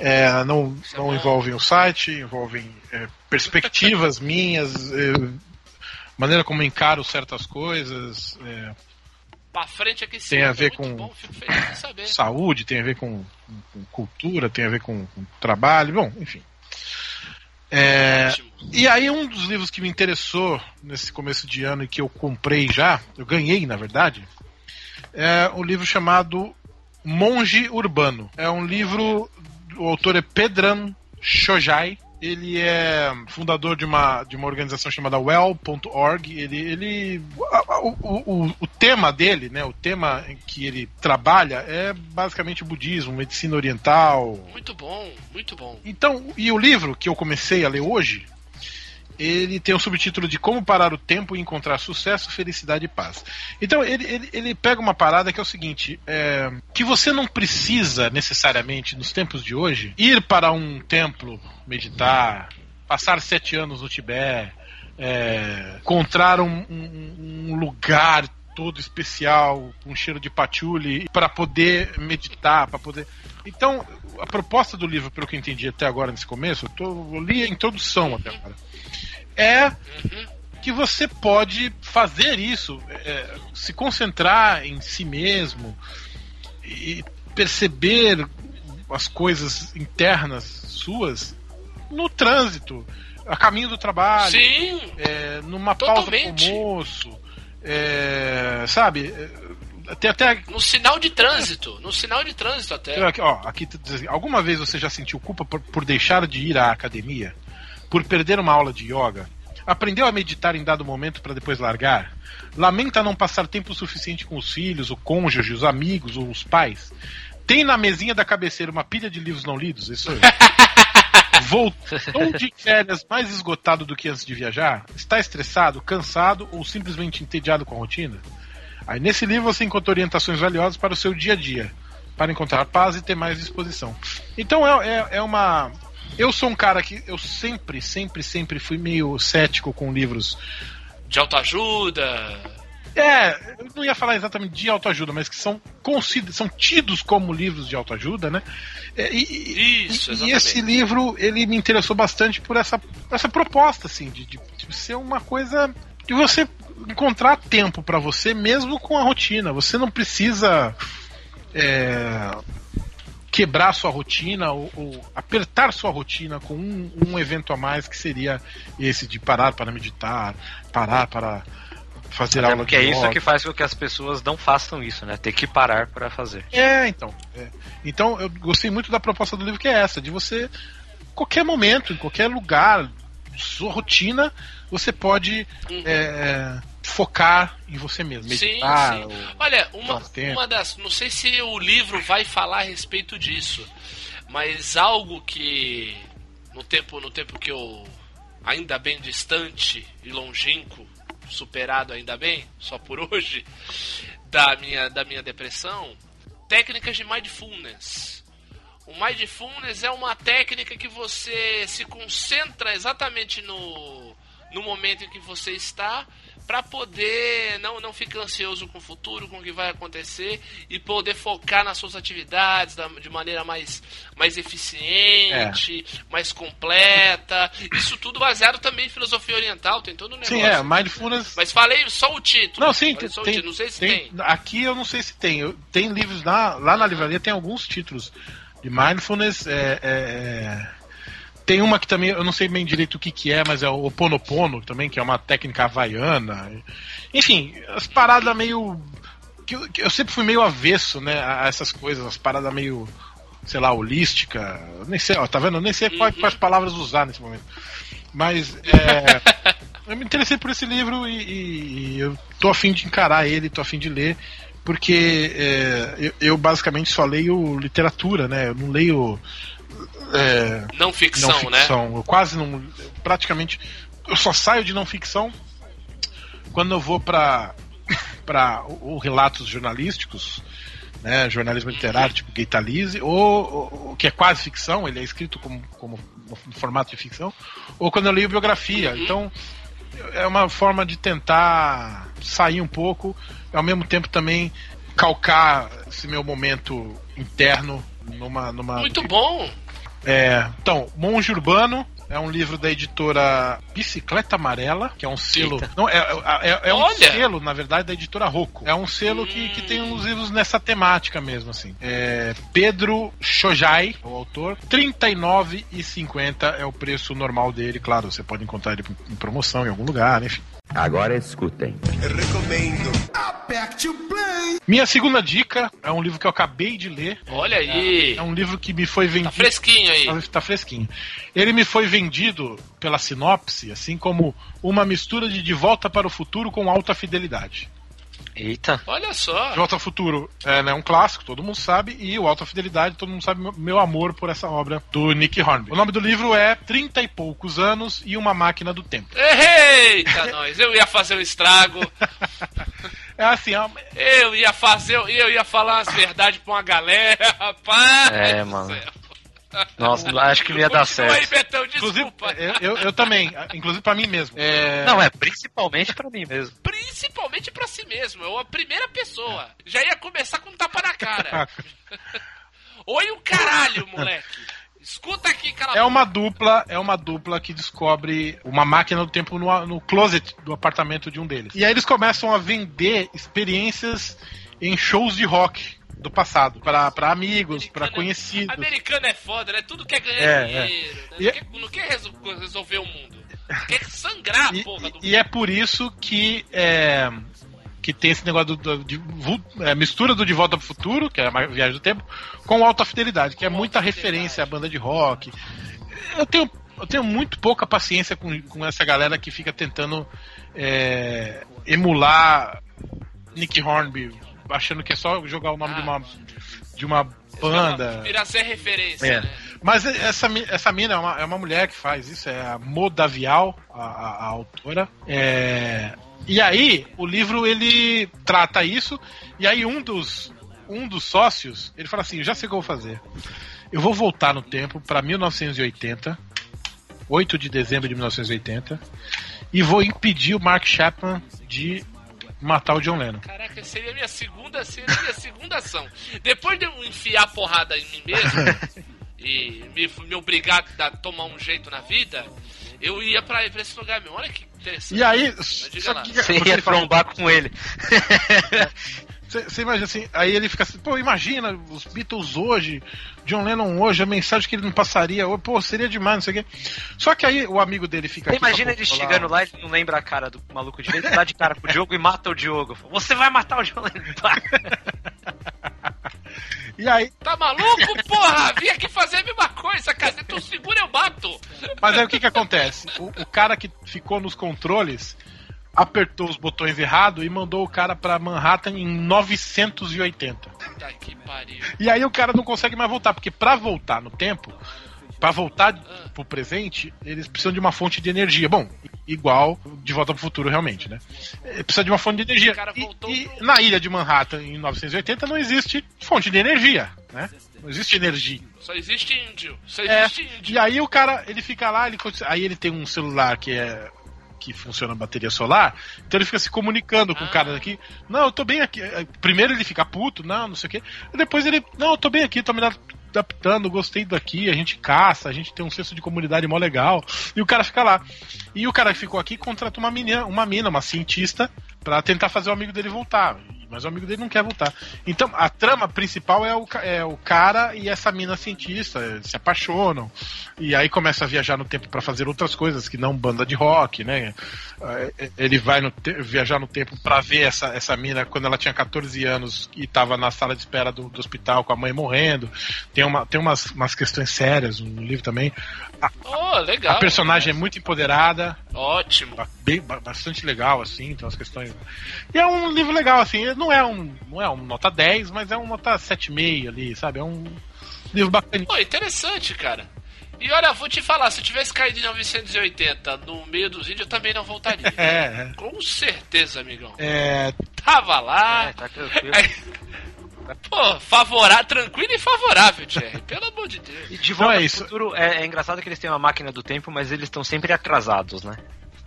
É, não não envolvem o site, envolvem é, perspectivas minhas, é, maneira como encaro certas coisas, é, Pra frente aqui sim. tem a é ver com Bom, saúde, tem a ver com, com- com cultura, tem a ver com, com trabalho, bom, enfim. É, e aí um dos livros que me interessou nesse começo de ano e que eu comprei já, eu ganhei na verdade, é um livro chamado Monge Urbano. É um livro, o autor é Pedran Shojai. Ele é fundador de uma, de uma organização chamada well.org. Ele, ele o, o, o tema dele, né, o tema em que ele trabalha é basicamente budismo, medicina oriental, Muito bom, muito bom. então, e o livro que eu comecei a ler hoje, ele tem o subtítulo de Como Parar o Tempo e Encontrar Sucesso, Felicidade e Paz. Então, ele, ele, ele pega uma parada que é o seguinte: é, que você não precisa necessariamente, nos tempos de hoje, ir para um templo, meditar, passar sete anos no Tibete, é, encontrar um, um- um lugar todo especial, com cheiro de patchouli, para poder meditar, para poder. Então, a proposta do livro, pelo que eu entendi até agora nesse começo, eu, tô, eu li a introdução até agora, é que você pode fazer isso, é, se concentrar em si mesmo e perceber as coisas internas suas no trânsito, a caminho do trabalho, Sim. é, numa Totalmente. pausa pro almoço, é, sabe? É, Tem até No sinal de trânsito. No sinal de trânsito até. Aqui, ó, aqui tá alguma vez você já sentiu culpa por, por deixar de ir à academia? Por perder uma aula de yoga? Aprendeu a meditar em dado momento para depois largar? Lamenta não passar tempo suficiente com os filhos, o cônjuge, os amigos ou os pais? Tem na mesinha da cabeceira uma pilha de livros não lidos? Isso aí. Voltou de férias mais esgotado do que antes de viajar? Está estressado, cansado ou simplesmente entediado com a rotina? Aí nesse livro você encontra orientações valiosas para o seu dia a dia, para encontrar paz e ter mais disposição. Então é, é, é uma. Eu sou um cara que eu sempre, sempre, sempre fui meio cético com livros. De autoajuda. É, eu não ia falar exatamente de autoajuda, mas que são, são tidos como livros de autoajuda, né? É, E, e- Isso, e esse livro ele me interessou bastante por essa, essa proposta, assim, de, de- de ser uma coisa de você encontrar tempo pra você mesmo com a rotina. Você não precisa é, quebrar sua rotina ou, ou apertar sua rotina com um, um evento a mais que seria esse de parar para meditar, parar para fazer Até aula porque de é isso que faz com que as pessoas não façam isso, né? Ter que parar para fazer. É, então. é. Então eu gostei muito da proposta do livro que é essa, de você, qualquer momento, em qualquer lugar, sua rotina, você pode Uhum. é, focar em você mesmo. Sim, Meditar, sim. ou- Olha, uma, uma das. Não sei se o livro vai falar a respeito disso, mas algo que no tempo, no tempo que eu ainda bem distante e longínquo, superado ainda bem, só por hoje, da minha, da minha depressão, técnicas de mindfulness. O mindfulness é uma técnica que você se concentra exatamente no, no momento em que você está para poder não, não ficar ansioso com o futuro, com o que vai acontecer e poder focar nas suas atividades da- de maneira mais, mais eficiente, mais completa. Isso tudo baseado também em filosofia oriental, tem todo o negócio. Sim, é, mindfulness. Mas falei só o título. Não, sim, tem, tem. Não sei se tem. Aqui eu não sei se tem. Eu- tem livros lá, lá na livraria, tem alguns títulos de mindfulness. é, é, é, tem uma que também, eu não sei bem direito o que, que é, mas é o Ponopono também, que é uma técnica havaiana. Enfim, as paradas meio. Que eu, que eu sempre fui meio avesso, né, a essas coisas, as paradas meio, sei lá, holística. Nem sei, ó, tá vendo? Eu nem sei quais, quais palavras usar nesse momento. Mas é, eu me interessei por esse livro e, e- e eu tô afim de encarar ele, tô afim de ler, porque é, eu, eu basicamente só leio literatura, né? Eu não leio. É, Não ficção, não ficção. Eu quase não. praticamente. Eu só saio de não ficção quando eu vou para para ou relatos jornalísticos, né, jornalismo literário, tipo Gaitalize, ou, ou- ou que é quase ficção, ele é escrito como, como no formato de ficção, ou quando eu leio biografia. Então é uma forma de tentar sair um pouco, e ao mesmo tempo também calcar esse meu momento interno numa numa Muito bom. É, então, Monge Urbano é um livro da editora Bicicleta Amarela, que é um selo. Não, é, é, é um Olha! selo, na verdade, da editora Rocco. É um selo que, que tem uns livros nessa temática mesmo, assim. É, Pedro Shojai, o autor. R$ 39,50 é o preço normal dele. Claro, você pode encontrar ele em promoção em algum lugar, enfim. Agora escutem. Recomendo. Minha segunda dica é um livro que eu acabei de ler. Olha aí. É um livro que me foi vendido. Tá fresquinho aí. Tá, tá fresquinho. Ele me foi vendido pela sinopse, assim como uma mistura de De Volta para o Futuro com alta fidelidade. Eita. Olha só. De Volta ao Futuro é né, um clássico, todo mundo sabe, e o Alta Fidelidade, todo mundo sabe meu- amor por essa obra do Nick Hornby. O nome do livro é Trinta e Poucos Anos e uma Máquina do Tempo. Eita, nós. Eu ia fazer um estrago. É assim, é uma- Eu ia fazer, eu ia falar as verdades pra uma galera, rapaz. É, mano. céu. Nossa, acho que não ia dar Continua aí, certo. Betão, inclusive, desculpa. eu, eu, eu também, inclusive pra mim mesmo. É, Não, é principalmente pra mim mesmo. Principalmente pra si mesmo. Eu a primeira pessoa. Já ia começar com um tapa na cara. Oi o caralho, moleque. Escuta aqui, cala a É boca. uma dupla, é uma dupla que descobre uma máquina do tempo no, no closet do apartamento de um deles. E aí eles começam a vender experiências em shows de rock do passado para amigos, para conhecidos. Americano é foda, né? Tudo quer ganhar É, dinheiro, né? E- Não, quer, não quer resol- resolver o mundo. Quer sangrar a E, porra do e é por isso que é, que tem esse negócio do, de vul- é, mistura do De Volta pro Futuro, que é a viagem do tempo, com Alta Fidelidade, que é muita referência à banda de rock. Eu tenho, eu tenho muito pouca paciência com, com essa galera que fica tentando é, emular Nick Hornby, achando que é só jogar o nome de uma de uma banda. Virar ser referência, É. né? Mas essa, essa mina é uma, é uma mulher que faz isso, é a Modavial, a, a- a autora. É, e aí, o livro ele trata isso, e aí um dos, um dos sócios, ele fala assim: já sei o que eu vou fazer. Eu vou voltar no tempo para 1980, 8 de dezembro de 1980, e vou impedir o Mark Chapman de matar o John Lennon. Caraca, seria a minha segunda, seria a minha segunda ação. Depois de eu enfiar a porrada em mim mesmo e me, me obrigar a tomar um jeito na vida, eu ia pra, pra esse lugar mesmo. Olha que interessante. E aí, Mas diga só lá. que- Você ia trombar com ele. Você imagina assim, aí ele fica assim, pô, imagina os Beatles hoje, John Lennon hoje, a mensagem que ele não passaria, pô, seria demais, não sei o quê. Só que aí o amigo dele fica aqui imagina ele chegando lá e não lembra a cara do maluco direito, dá de cara pro Diogo e mata o Diogo. Você vai matar o Diogo. E aí, Tá maluco, porra? Vim aqui fazer a mesma coisa, cara. Se tu segura, eu bato. mas aí o que que acontece? O, o cara que ficou nos controles apertou os botões errado e mandou o cara pra Manhattan em 980. Puta que pariu. E aí o cara não consegue mais voltar, porque pra voltar no tempo, pra voltar pro presente, eles precisam de uma fonte de energia. Bom, igual de volta pro futuro realmente, né? Precisa de uma fonte de energia. E, e na ilha de Manhattan em 980 não existe fonte de energia, né? Não existe energia. Só existe índio. Só É, existe índio. e aí o cara, ele fica lá, ele, aí ele tem um celular que é que funciona a bateria solar, então ele fica se comunicando com o cara daqui. Não, eu tô bem aqui. Eh, Primeiro ele fica puto, não, não sei o quê. Depois ele, não, eu tô bem aqui, tô me adaptando, gostei daqui, a gente caça, a gente tem um senso de comunidade mó legal. E o cara fica lá. E o cara que ficou aqui contrata uma menina, uma mina, uma cientista, pra tentar fazer o amigo dele voltar. Mas o amigo dele não quer voltar. Então, a trama principal é o, é o cara e essa mina cientista, eles se apaixonam. E aí começa a viajar no tempo pra fazer outras coisas, que não banda de rock, né? Eh, Ele vai no viajar no tempo pra ver essa, essa mina quando ela tinha 14 anos e tava na sala de espera do, do hospital com a mãe morrendo. Tem, uma, tem umas, umas questões sérias no livro também. A, Oh, legal. a personagem é muito empoderada. Ótimo. Bem, ba- bastante legal, assim, tem umas questões. E é um livro legal, assim, não é um, não é um nota 10, mas é um nota 7,5 ali, sabe? É um livro bacana. Pô, interessante, cara. E olha, vou te falar, se eu tivesse caído em 980 no meio dos índios, eu também não voltaria. É, é. Com certeza, amigão. É, Tava lá. tá tranquilo. Pô, favorável, tranquilo e favorável, Thierry. Pelo amor de Deus. E de Então volta é é isso. futuro, é, é engraçado que eles têm uma máquina do tempo, mas eles estão sempre atrasados, né?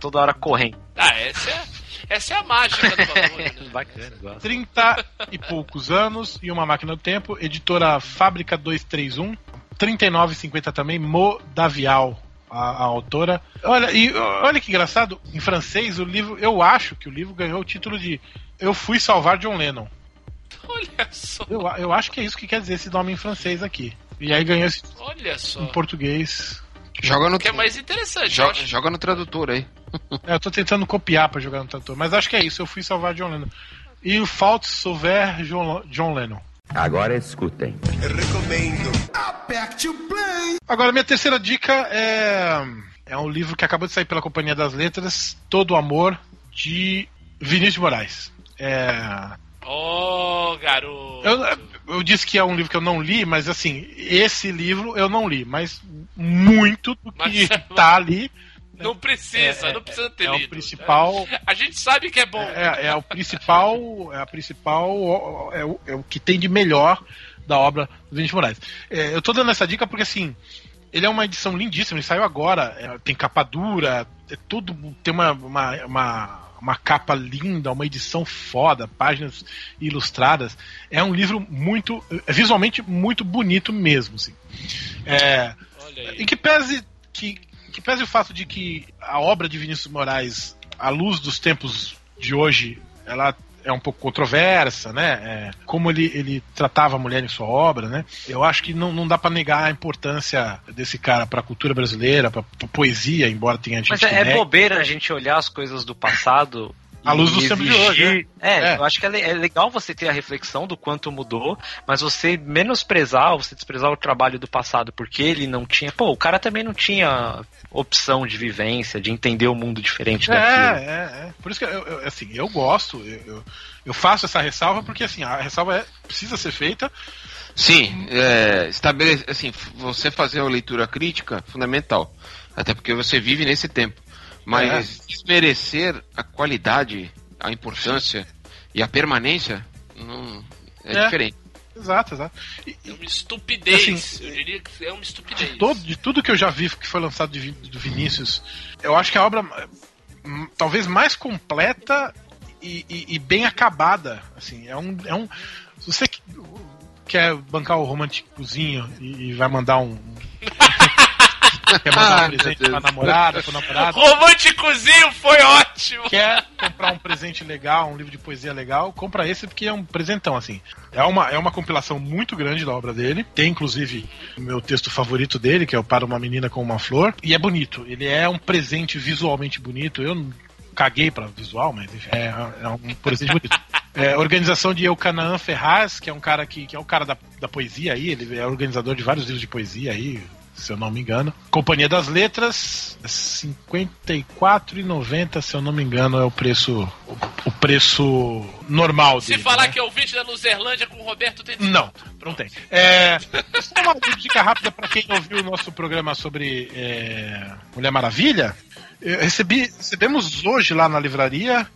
Toda hora correndo. Ah, essa é, essa é a mágica do bagulho, né? Bacana, gosto. 30 e poucos anos e uma máquina do tempo, editora Fábrica 231, 39,50 também, Modavial. A, a autora. Olha, e olha que engraçado, em francês o livro, eu acho que o livro ganhou o título de Eu Fui Salvar John Lennon. Olha só, Eu, eu acho que é isso que quer dizer esse nome em francês aqui. E aí ganhou esse olha só. em português. Joga no, O que é mais interessante, eu joga, acho. joga no tradutor aí. É, eu tô tentando copiar pra jogar no trator, mas acho que é isso, eu fui salvar John Lennon. E o Fault Sauver John, John Lennon. Agora escutem. Agora, minha terceira dica é, é um livro que acabou de sair pela Companhia das Letras, Todo o Amor, de Vinícius de Moraes. É, Oh, garoto. eu, eu disse que é um livro que eu não li, mas assim, esse livro eu não li, mas muito do que Mas- tá ali Não precisa, É, não precisa ter é o lido. principal- A gente sabe que é bom. é, é o principal, é a principal, é o, é o que tem de melhor da obra do Vinícius Moraes. É, eu tô dando essa dica porque assim, ele é uma edição lindíssima, ele saiu agora, é, tem capa dura, é tudo, tem uma, uma, uma, uma capa linda, uma edição foda, páginas ilustradas. É um livro muito, é visualmente muito bonito mesmo, assim. É, em que pese que, que pese o fato de que a obra de Vinícius Moraes, à luz dos tempos de hoje, ela é um pouco controversa, né? É, como ele, ele tratava a mulher em sua obra, né? Eu acho que não, não dá para negar a importância desse cara para a cultura brasileira, para poesia, embora tenha gente Mas é, é bobeira a gente olhar as coisas do passado à luz do tempo de hoje. Né? É, é, eu acho que é, é, legal você ter a reflexão do quanto mudou, mas você menosprezar, você desprezar o trabalho do passado porque ele não tinha. Pô, o cara também não tinha opção de vivência, de entender o mundo diferente é, daquilo. É, é. Por isso que eu, eu assim, eu gosto, eu, eu, faço essa ressalva porque assim, a ressalva é, precisa ser feita. Sim, é, estabelece, assim, você fazer a leitura crítica fundamental. Até porque você vive nesse tempo. Mas é. desmerecer a qualidade, a importância e a permanência não é, é. diferente. Exato, exato. E, é uma estupidez. Assim, eu diria que é uma estupidez. De, todo, de tudo que eu já vi que foi lançado de, do Vinícius, eu acho que a obra hum, talvez mais completa e, e, e, bem acabada. Assim, é um, é um. Se você quer bancar o românticozinho e, e vai mandar um Quer mandar um presente pra namorada, pro namorado. Românticozinho foi ótimo! Quer comprar um presente legal, um livro de poesia legal, compra esse porque é um presentão, assim. É uma, é uma compilação muito grande da obra dele. Tem, inclusive, o meu texto favorito dele, que é o Para uma Menina com uma Flor. E é bonito. Ele é um presente visualmente bonito. Eu caguei para visual, mas enfim, é, é um presente bonito. É, organização de Eucanaan Ferraz, que é um cara que, que é o cara da, da poesia aí, ele é organizador de vários livros de poesia aí, se eu não me engano. Companhia das Letras, R$ 54,90, se eu não me engano, é o preço o, preço normal dele. Se falar né? que é o vídeo da Luzerlândia com o Roberto tem Não, não tem. É, só uma dica rápida para quem ouviu o nosso programa sobre é, Mulher Maravilha. Eu recebi, recebemos hoje lá na livraria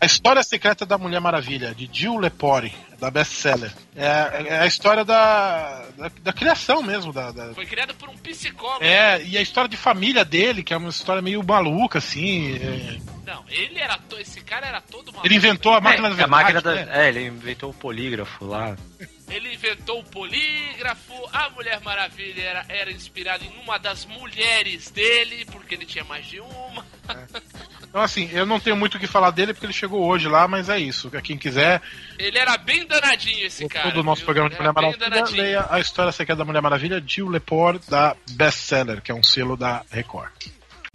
a História Secreta da Mulher Maravilha, de Jill Lepore, da bestseller. É, é a história da, da, da criação mesmo. Da, da, Foi criada por um psicólogo. É, e a história de família dele, que é uma história meio maluca, assim. É... Não, ele era. To... Esse cara era todo maluco. Ele inventou a máquina é, da verdade. A máquina da... Né? É, ele inventou o polígrafo lá. Ele inventou o polígrafo, a Mulher Maravilha era, era inspirada em uma das mulheres dele, porque ele tinha mais de uma. É. Então, assim, eu não tenho muito o que falar dele porque ele chegou hoje lá, mas é isso. Quem quiser. Ele era bem danadinho, esse cara. Todo o nosso viu? programa de Mulher Maravilha, leia a história secreta da Mulher Maravilha, Jill Lepore, da Bestseller, que é um selo da Record.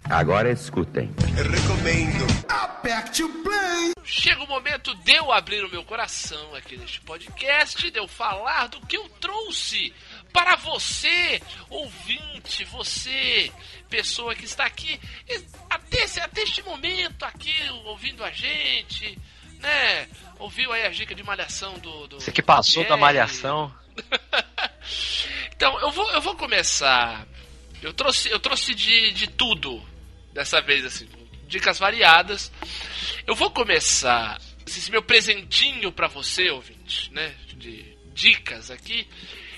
Agora escutem. Eu recomendo. Aperte o play. Chega o momento de eu abrir o meu coração aqui neste podcast, de eu falar do que eu trouxe para você, ouvinte, você, pessoa que está aqui até, até este momento aqui ouvindo a gente, né? Ouviu aí a dica de malhação do. do você que passou Pierre. da malhação. então, eu vou, eu vou começar. Eu trouxe, eu trouxe de, de tudo dessa vez, assim, dicas variadas. Eu vou começar esse meu presentinho para você, ouvinte, né? De dicas aqui.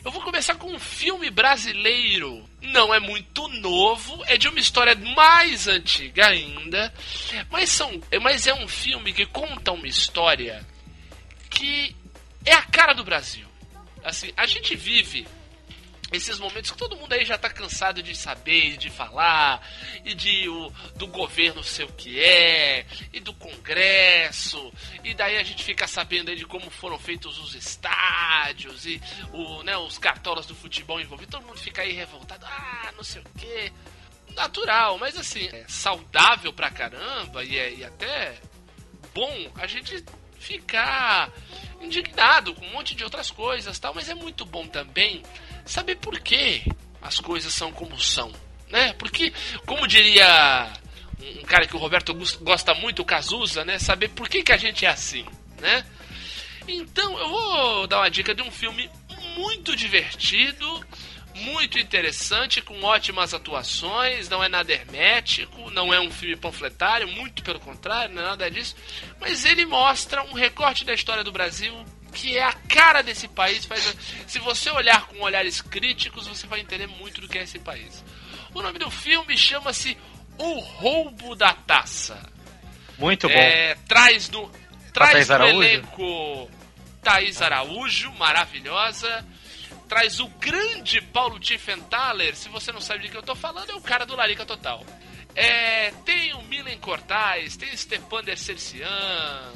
Eu vou começar com um filme brasileiro. Não é muito novo, é de uma história mais antiga ainda, mas, são, mas é um filme que conta uma história que é a cara do Brasil. Assim, a gente vive esses momentos que todo mundo aí já tá cansado de saber e de falar, e de o, do governo ser o que é, e do Congresso, e daí a gente fica sabendo aí de como foram feitos os estádios, e o, né, os cartolas do futebol envolvidos, todo mundo fica aí revoltado, ah, não sei o que. Natural, mas assim, é saudável pra caramba e, é, e até bom a gente ficar indignado com um monte de outras coisas tal, mas é muito bom também saber por que as coisas são como são, né? Porque, como diria um cara que o Roberto gosta muito, o Cazuza, né? Saber por que, que a gente é assim, né? Então, eu vou dar uma dica de um filme muito divertido, muito interessante, com ótimas atuações, não é nada hermético, não é um filme panfletário, muito pelo contrário, não é nada disso, mas ele mostra um recorte da história do Brasil que é a cara desse país. Faz... Se você olhar com olhares críticos, você vai entender muito do que é esse país. O nome do filme chama-se O Roubo da Taça. Muito bom. É, traz no, traz no elenco Thaís Araújo, maravilhosa. Traz o grande Paulo Tiffenthaler. Se você não sabe de que eu tô falando, é o cara do Larica Total. É, tem o Milen Cortais, tem o Stepan Dercercian,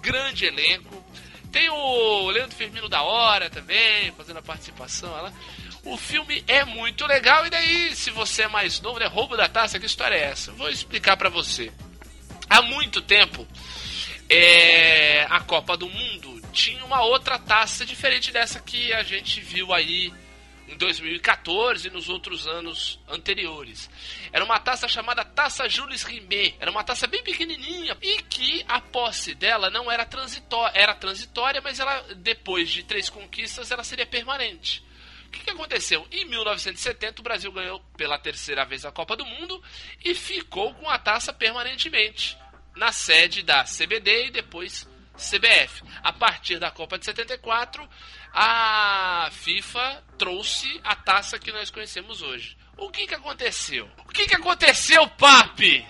grande elenco. Tem o Leandro Firmino da Hora também, fazendo a participação lá. O filme é muito legal, e daí, se você é mais novo, né? Roubo da taça, que história é essa? Vou explicar para você. Há muito tempo, é, a Copa do Mundo tinha uma outra taça diferente dessa que a gente viu aí em 2014 e nos outros anos anteriores. Era uma taça chamada Taça Jules Rimet. Era uma taça bem pequenininha e que a posse dela não era transitória, era transitória, mas ela depois de três conquistas ela seria permanente. O que, que aconteceu? Em 1970 o Brasil ganhou pela terceira vez a Copa do Mundo e ficou com a taça permanentemente na sede da CBD e depois CBF. A partir da Copa de 74, a FIFA trouxe a taça que nós conhecemos hoje. O que, que aconteceu? O que, que aconteceu, papi?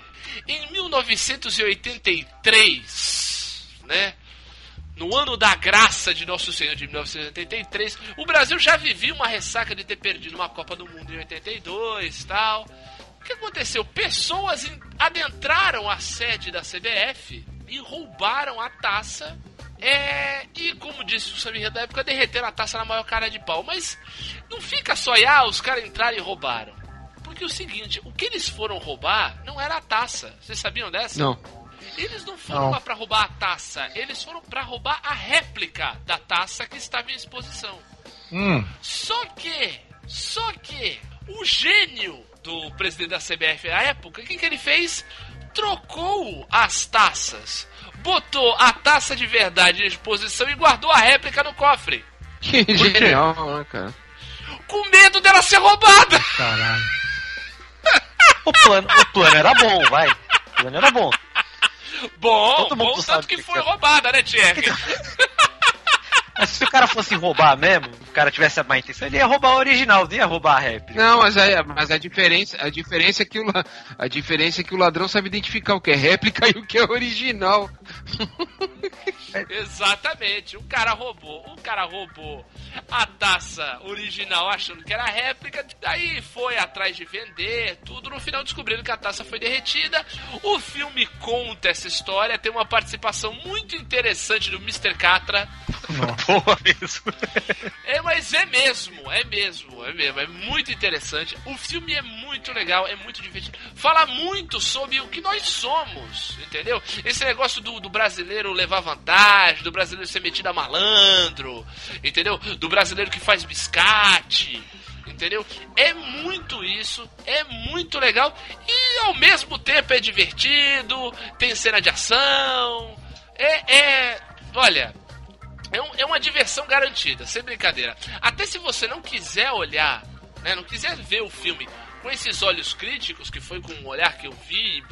Em 1983, né? No ano da graça de Nosso Senhor de 1983, o Brasil já vivia uma ressaca de ter perdido uma Copa do Mundo em 82 tal. O que aconteceu? Pessoas adentraram a sede da CBF e roubaram a taça. É, e como disse o Samir da época, derreteram a taça na maior cara de pau. Mas não fica só aí, ah, os caras entraram e roubaram. Porque é o seguinte, o que eles foram roubar não era a taça. Vocês sabiam dessa? Não. Eles não foram não. lá pra roubar a taça, eles foram para roubar a réplica da taça que estava em exposição. Hum. Só que, só que, o gênio do presidente da CBF na época, o que, que ele fez? Trocou as taças, botou a taça de verdade em exposição e guardou a réplica no cofre. Que genial, né, cara? Com medo dela ser roubada! Caralho. o, plano, o plano era bom, vai. O plano era bom. Bom, Todo mundo bom tanto que, que foi roubada, né, Thierry? Mas se o cara fosse roubar mesmo, o cara tivesse a má intenção, ele ia roubar a original, não ia roubar a réplica. Não, mas, aí, mas a diferença, a diferença é que o, a diferença é que o ladrão sabe identificar o que é réplica e o que é original. Exatamente. O cara roubou, o cara roubou a taça original achando que era réplica, daí foi atrás de vender, tudo. No final descobrindo que a taça foi derretida. O filme conta essa história, tem uma participação muito interessante do Mr. Catra. Boa mesmo. É, mas é mesmo, é mesmo, é mesmo. É muito interessante. O filme é muito legal, é muito divertido. Fala muito sobre o que nós somos, entendeu? Esse negócio do, do brasileiro levar vantagem, do brasileiro ser metido a malandro, entendeu? Do brasileiro que faz biscate entendeu? É muito isso, é muito legal e ao mesmo tempo é divertido, tem cena de ação, é, é olha, é, um, é uma diversão garantida, sem brincadeira. Até se você não quiser olhar, né, não quiser ver o filme com esses olhos críticos, que foi com o olhar que eu vi,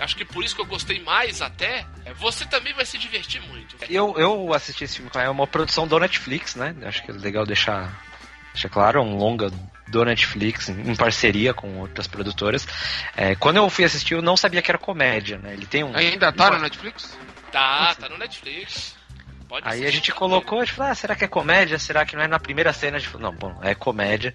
acho que por isso que eu gostei mais até, é, você também vai se divertir muito. Eu, eu assisti esse filme, é uma produção do Netflix, né? Acho que é legal deixar, deixar claro, é um longa do Netflix, em parceria com outras produtoras. É, quando eu fui assistir, eu não sabia que era comédia, né? Ele tem um. Ainda tá no Netflix? Tá, tá no Netflix. Pode Aí a gente colocou, a gente falou, ah, será que é comédia? Será que não é na primeira cena? A gente falou, não, bom, é comédia.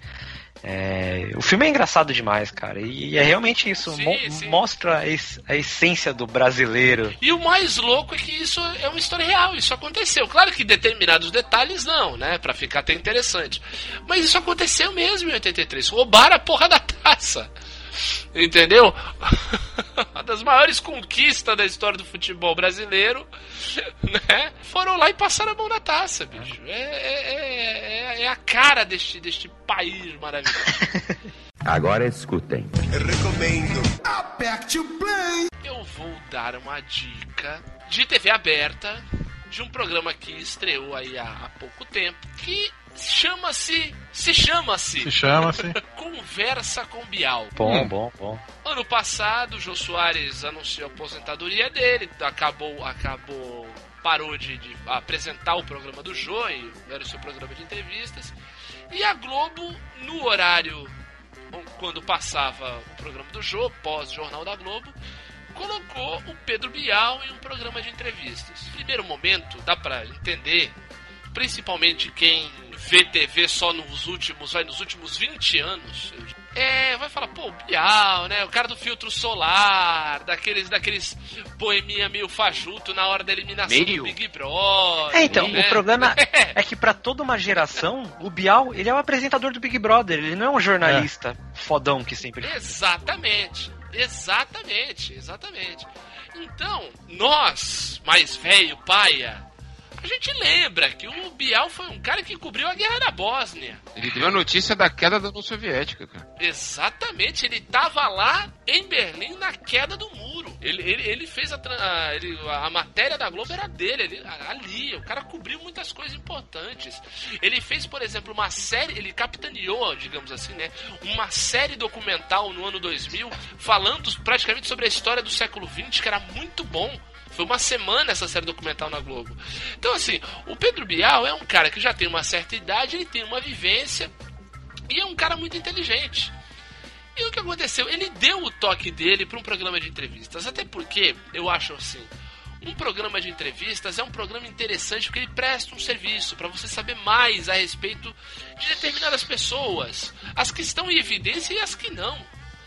É... O filme é engraçado demais, cara. E é realmente isso. Sim, Mo sim. Mostra a, es a, essência do brasileiro. E o mais louco é que isso é uma história real. Isso aconteceu. Claro que determinados detalhes não, né? Pra ficar até interessante. Mas isso aconteceu mesmo em 83. Roubaram a porra da taça. Entendeu? Uma das maiores conquistas da história do futebol brasileiro, né? Foram lá e passaram a mão na taça, bicho. É, é, é, é a cara deste, deste país maravilhoso. Agora escutem. Eu recomendo. Aperte o play. Eu vou dar uma dica de TV aberta de um programa que estreou aí há, há pouco tempo que chama-se. Se chama-se. Se chama-se. Conversa com Bial. Bom, hum. bom, bom. Ano passado, o Jô Soares anunciou a aposentadoria dele, acabou, acabou, parou de, de apresentar o programa do Jô e era o seu programa de entrevistas. E a Globo, no horário quando passava o programa do Jô, pós-jornal da Globo, colocou o Pedro Bial em um programa de entrevistas. Primeiro momento, dá para entender, principalmente quem vê TV só nos últimos, vai nos últimos 20 anos, É, vai falar, pô, Bial, né? O cara do filtro solar, daqueles, daqueles poeminha meio fajuto na hora da eliminação Meio? do Big Brother. É, então, né? o problema é que pra toda uma geração, o Bial, ele é o apresentador do Big Brother, ele não é um jornalista fodão que sempre. Exatamente. Exatamente, exatamente. Então, nós, mais velho, paia, a gente lembra que o Bial foi um cara que cobriu a guerra da Bósnia. Ele deu a notícia da queda da União Soviética, cara. Exatamente, ele tava lá em Berlim na queda do muro. Ele, ele, ele fez a, a, ele- a matéria da Globo era dele, ele- ali. O cara cobriu muitas coisas importantes. Ele fez, por exemplo, uma série, ele capitaneou, digamos assim, né? Uma série documental no ano 2000 falando praticamente sobre a história do século XX, que era muito bom. Foi uma semana essa série documental na Globo. Então, assim, o Pedro Bial é um cara que já tem uma certa idade, ele tem uma vivência e é um cara muito inteligente. E o que aconteceu? Ele deu o toque dele para um programa de entrevistas. Até porque, eu acho assim, um programa de entrevistas é um programa interessante porque ele presta um serviço para você saber mais a respeito de determinadas pessoas. As que estão em evidência e as que não.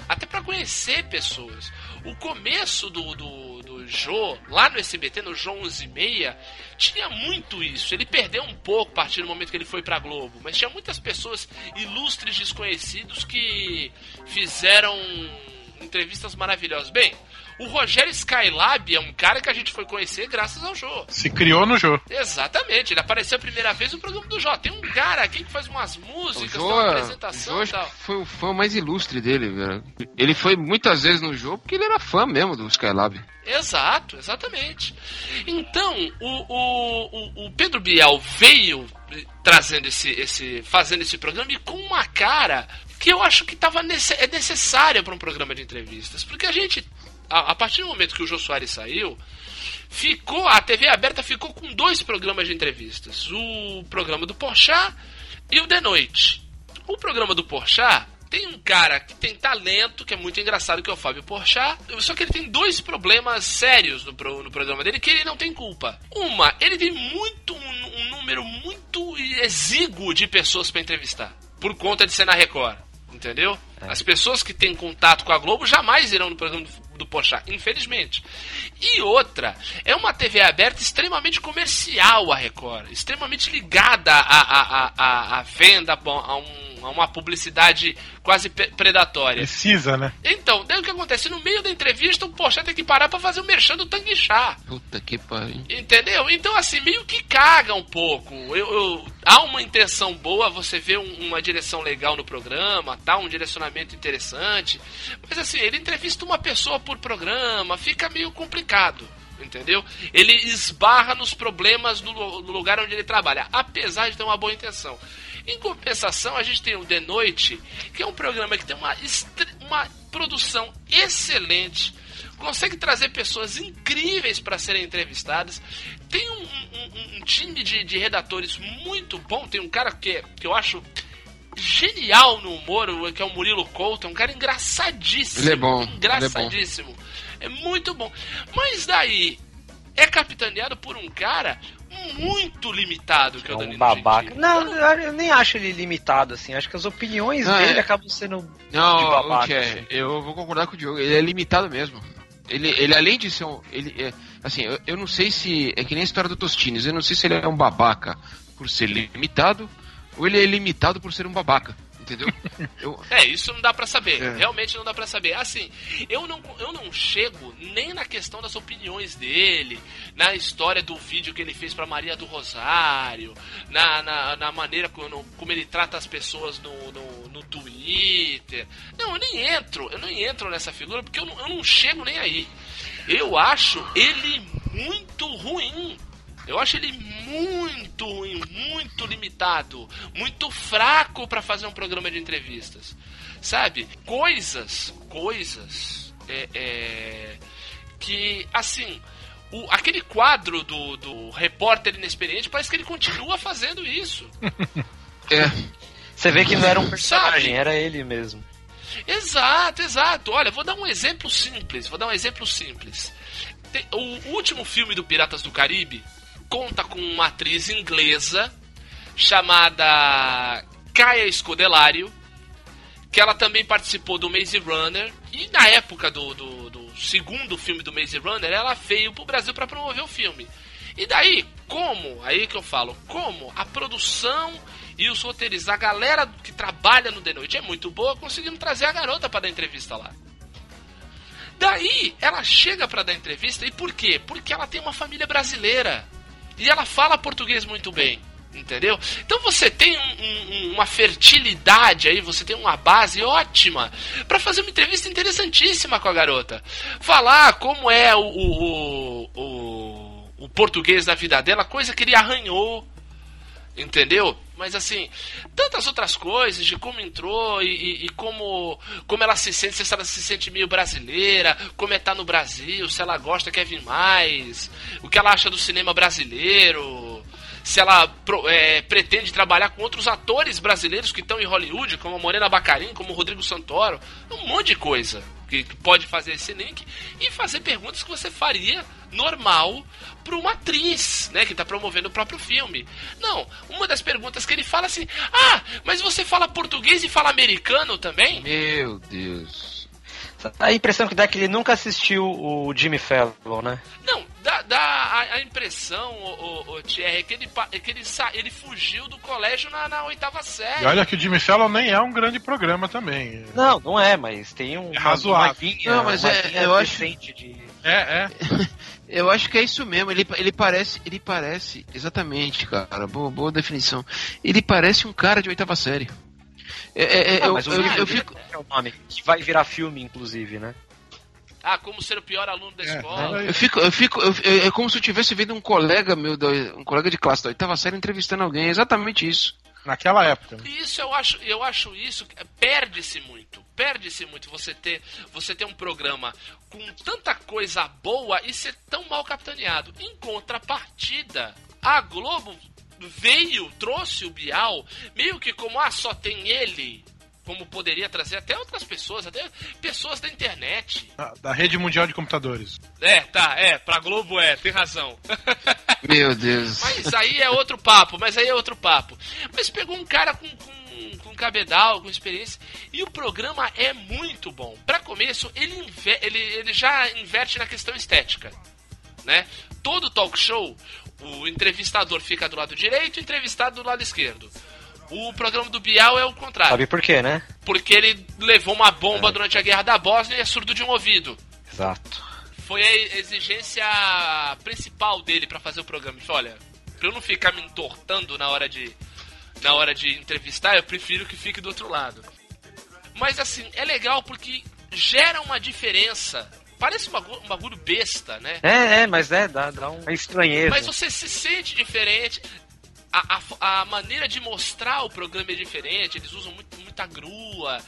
Até para conhecer pessoas. O começo do, do, Jô, lá no SBT, no Jô 11 e meia, tinha muito isso. Ele perdeu um pouco a partir do momento que ele foi pra Globo, mas tinha muitas pessoas ilustres desconhecidos que fizeram entrevistas maravilhosas. Bem, o Rogério Skylab é um cara que a gente foi conhecer graças ao Jô. Se criou no jogo. Exatamente, ele apareceu a primeira vez no programa do Jô. Tem um cara aqui que faz umas músicas, Jô, tem uma o apresentação Jô e tal. foi o fã mais ilustre dele, velho. Ele foi muitas vezes no jogo porque ele era fã mesmo do Skylab. Exato, exatamente. Então, o, o, o, Pedro Bial veio trazendo esse, esse. fazendo esse programa e com uma cara que eu acho que tava nesse, é necessária para um programa de entrevistas. Porque a gente, a, a partir do momento que o Jô Soares saiu, ficou. A TV aberta ficou com dois programas de entrevistas. O programa do Porchat e o De Noite. O programa do Porchat tem um cara que tem talento, que é muito engraçado, que é o Fábio Porchat. Só que ele tem dois problemas sérios no, pro- no programa dele, que ele não tem culpa. Uma, ele tem muito um, um número muito exíguo de pessoas para entrevistar. Por conta de ser na Record. Entendeu? As pessoas que têm contato com a Globo jamais irão no programa do, Porchat, infelizmente. E outra, é uma TV aberta extremamente comercial a Record, extremamente ligada à, à, à, à venda, a, um- uma publicidade quase predatória. Precisa, né? Então, daí o que acontece? No meio da entrevista, o Porchat tem que parar pra fazer o merchan do Tangue Chá. Puta que pariu. Entendeu? Então, assim, meio que caga um pouco. Eu, eu- há uma intenção boa, você vê um- uma direção legal no programa, tá? Um direcionamento interessante. Mas, assim, ele entrevista uma pessoa por programa, fica meio complicado. Entendeu? Ele esbarra nos problemas do lugar onde ele trabalha, apesar de ter uma boa intenção. Em compensação, a gente tem o The Noite, que é um programa que tem uma, uma produção excelente, consegue trazer pessoas incríveis para serem entrevistadas. Tem um, um- um time de, de redatores muito bom. Tem um cara que, que eu acho genial no humor, que é o Murilo Couto. É um cara engraçadíssimo. Ele é bom, ele é bom. Engraçadíssimo. É muito bom. Mas daí é capitaneado por um cara muito limitado que é o É um Danilo babaca. Gentili. Não, eu nem acho ele limitado, assim. Acho que as opiniões Não, dele é- acabam sendo de Não, babaca. Tchê, assim. eu vou concordar com o Diogo. Ele é limitado mesmo. Ele, ele além de ser um. Ele, é, assim, eu, eu não sei se. É que nem a história do Tostines. Eu não sei se ele é um babaca por ser limitado ou ele é limitado por ser um babaca. Entendeu? Eu, É, isso não dá pra saber. É. Realmente não dá pra saber. Assim, eu não, eu não chego nem na questão das opiniões dele, na história do vídeo que ele fez pra Maria do Rosário, na, na, na maneira como, como ele trata as pessoas no, no, no Twitter. Não, eu nem entro, eu nem entro nessa figura porque eu não, eu não chego nem aí. Eu acho ele muito ruim. Eu acho ele muito ruim, muito limitado, muito fraco pra fazer um programa de entrevistas. Sabe? Coisas, coisas é, é, que, assim, o, aquele quadro do, do repórter inexperiente parece que ele continua fazendo isso. é. Você vê que não era um Sabe? personagem, era ele mesmo. Exato, exato. Olha, vou dar um exemplo simples. Vou dar um exemplo simples. Tem- o último filme do Piratas do Caribe conta com uma atriz inglesa chamada Kaya Scodelario, que ela também participou do Maze Runner e na época do, do, do segundo filme do Maze Runner ela veio pro Brasil para promover o filme. E daí, como, aí que eu falo, como a produção e os roteiristas, a galera que trabalha no The Noite é muito boa, conseguindo trazer a garota para dar entrevista lá. Daí, ela chega para dar entrevista, e por quê? Porque ela tem uma família brasileira. E ela fala português muito bem. Entendeu? Então você tem um, um, uma fertilidade aí, você tem uma base ótima para fazer uma entrevista interessantíssima com a garota. Falar como é o, o, o, o português da vida dela, coisa que ele arranhou. Entendeu? Mas assim, tantas outras coisas de como entrou e, e, e, como, como ela se sente, se ela se sente meio brasileira, como é estar tá no Brasil, se ela gosta, quer vir mais, o que ela acha do cinema brasileiro, se ela é, pretende trabalhar com outros atores brasileiros que estão em Hollywood, como a Morena Bacarin, como o Rodrigo Santoro, um monte de coisa que, que pode fazer esse link e fazer perguntas que você faria normal para uma atriz, né, que está promovendo o próprio filme. Não, uma das perguntas que ele fala assim: "Ah, mas você fala português e fala americano também?" Meu Deus. A impressão que dá é que ele nunca assistiu o Jimmy Fallon, né? Não, dá, dá a, a, impressão, o, o, o Thierry, é que, ele, é que ele, ele fugiu do colégio na, na, oitava série. E olha que o Jimmy Fallon nem é um grande programa também. Não, não é, mas tem um. É razoável. Uma linha, não, mas é, eu acho. De... É, é. Eu acho que é isso mesmo. Ele, ele parece, ele parece, exatamente, cara. Boa, boa definição. Ele parece um cara de oitava série. É, é, é eu, eu, eu, eu fico. É o nome, que vai virar filme, inclusive, né? Ah, como ser o pior aluno da é, escola. Eu fico, eu fico, eu, é como se eu tivesse vendo um colega meu, um colega de classe da oitava série entrevistando alguém. É exatamente isso. Naquela época. Isso eu acho, eu acho isso perde-se muito, perde-se muito você ter, você ter um programa com tanta coisa boa e ser tão mal capitaneado. Em contrapartida, a Globo veio, trouxe o Bial, meio que como, ah, só tem ele, como poderia trazer até outras pessoas, até pessoas da internet. Da, da rede mundial de computadores. É, tá, é, pra Globo é, tem razão. Meu Deus. Mas aí é outro papo, mas aí é outro papo. Mas pegou um cara com, com, com cabedal, com experiência, e o programa é muito bom. Para começo, ele, ele, ele já inverte na questão estética, né? Todo talk show, o entrevistador fica do lado direito, o entrevistado do lado esquerdo. O programa do Bial é o contrário. Sabe por quê, né? Porque ele levou uma bomba é. durante a guerra da Bósnia e é surdo de um ouvido. Exato. Foi a exigência principal dele para fazer o programa. Ele falou, olha, pra eu não ficar me entortando na hora de na hora de entrevistar, eu prefiro que fique do outro lado. Mas assim, é legal porque gera uma diferença Parece um bagulho, besta, né? É, é, mas é, dá, dá uma estranheza. Mas você se sente diferente. A, a, a, maneira de mostrar o programa é diferente, eles usam muito, muita grua,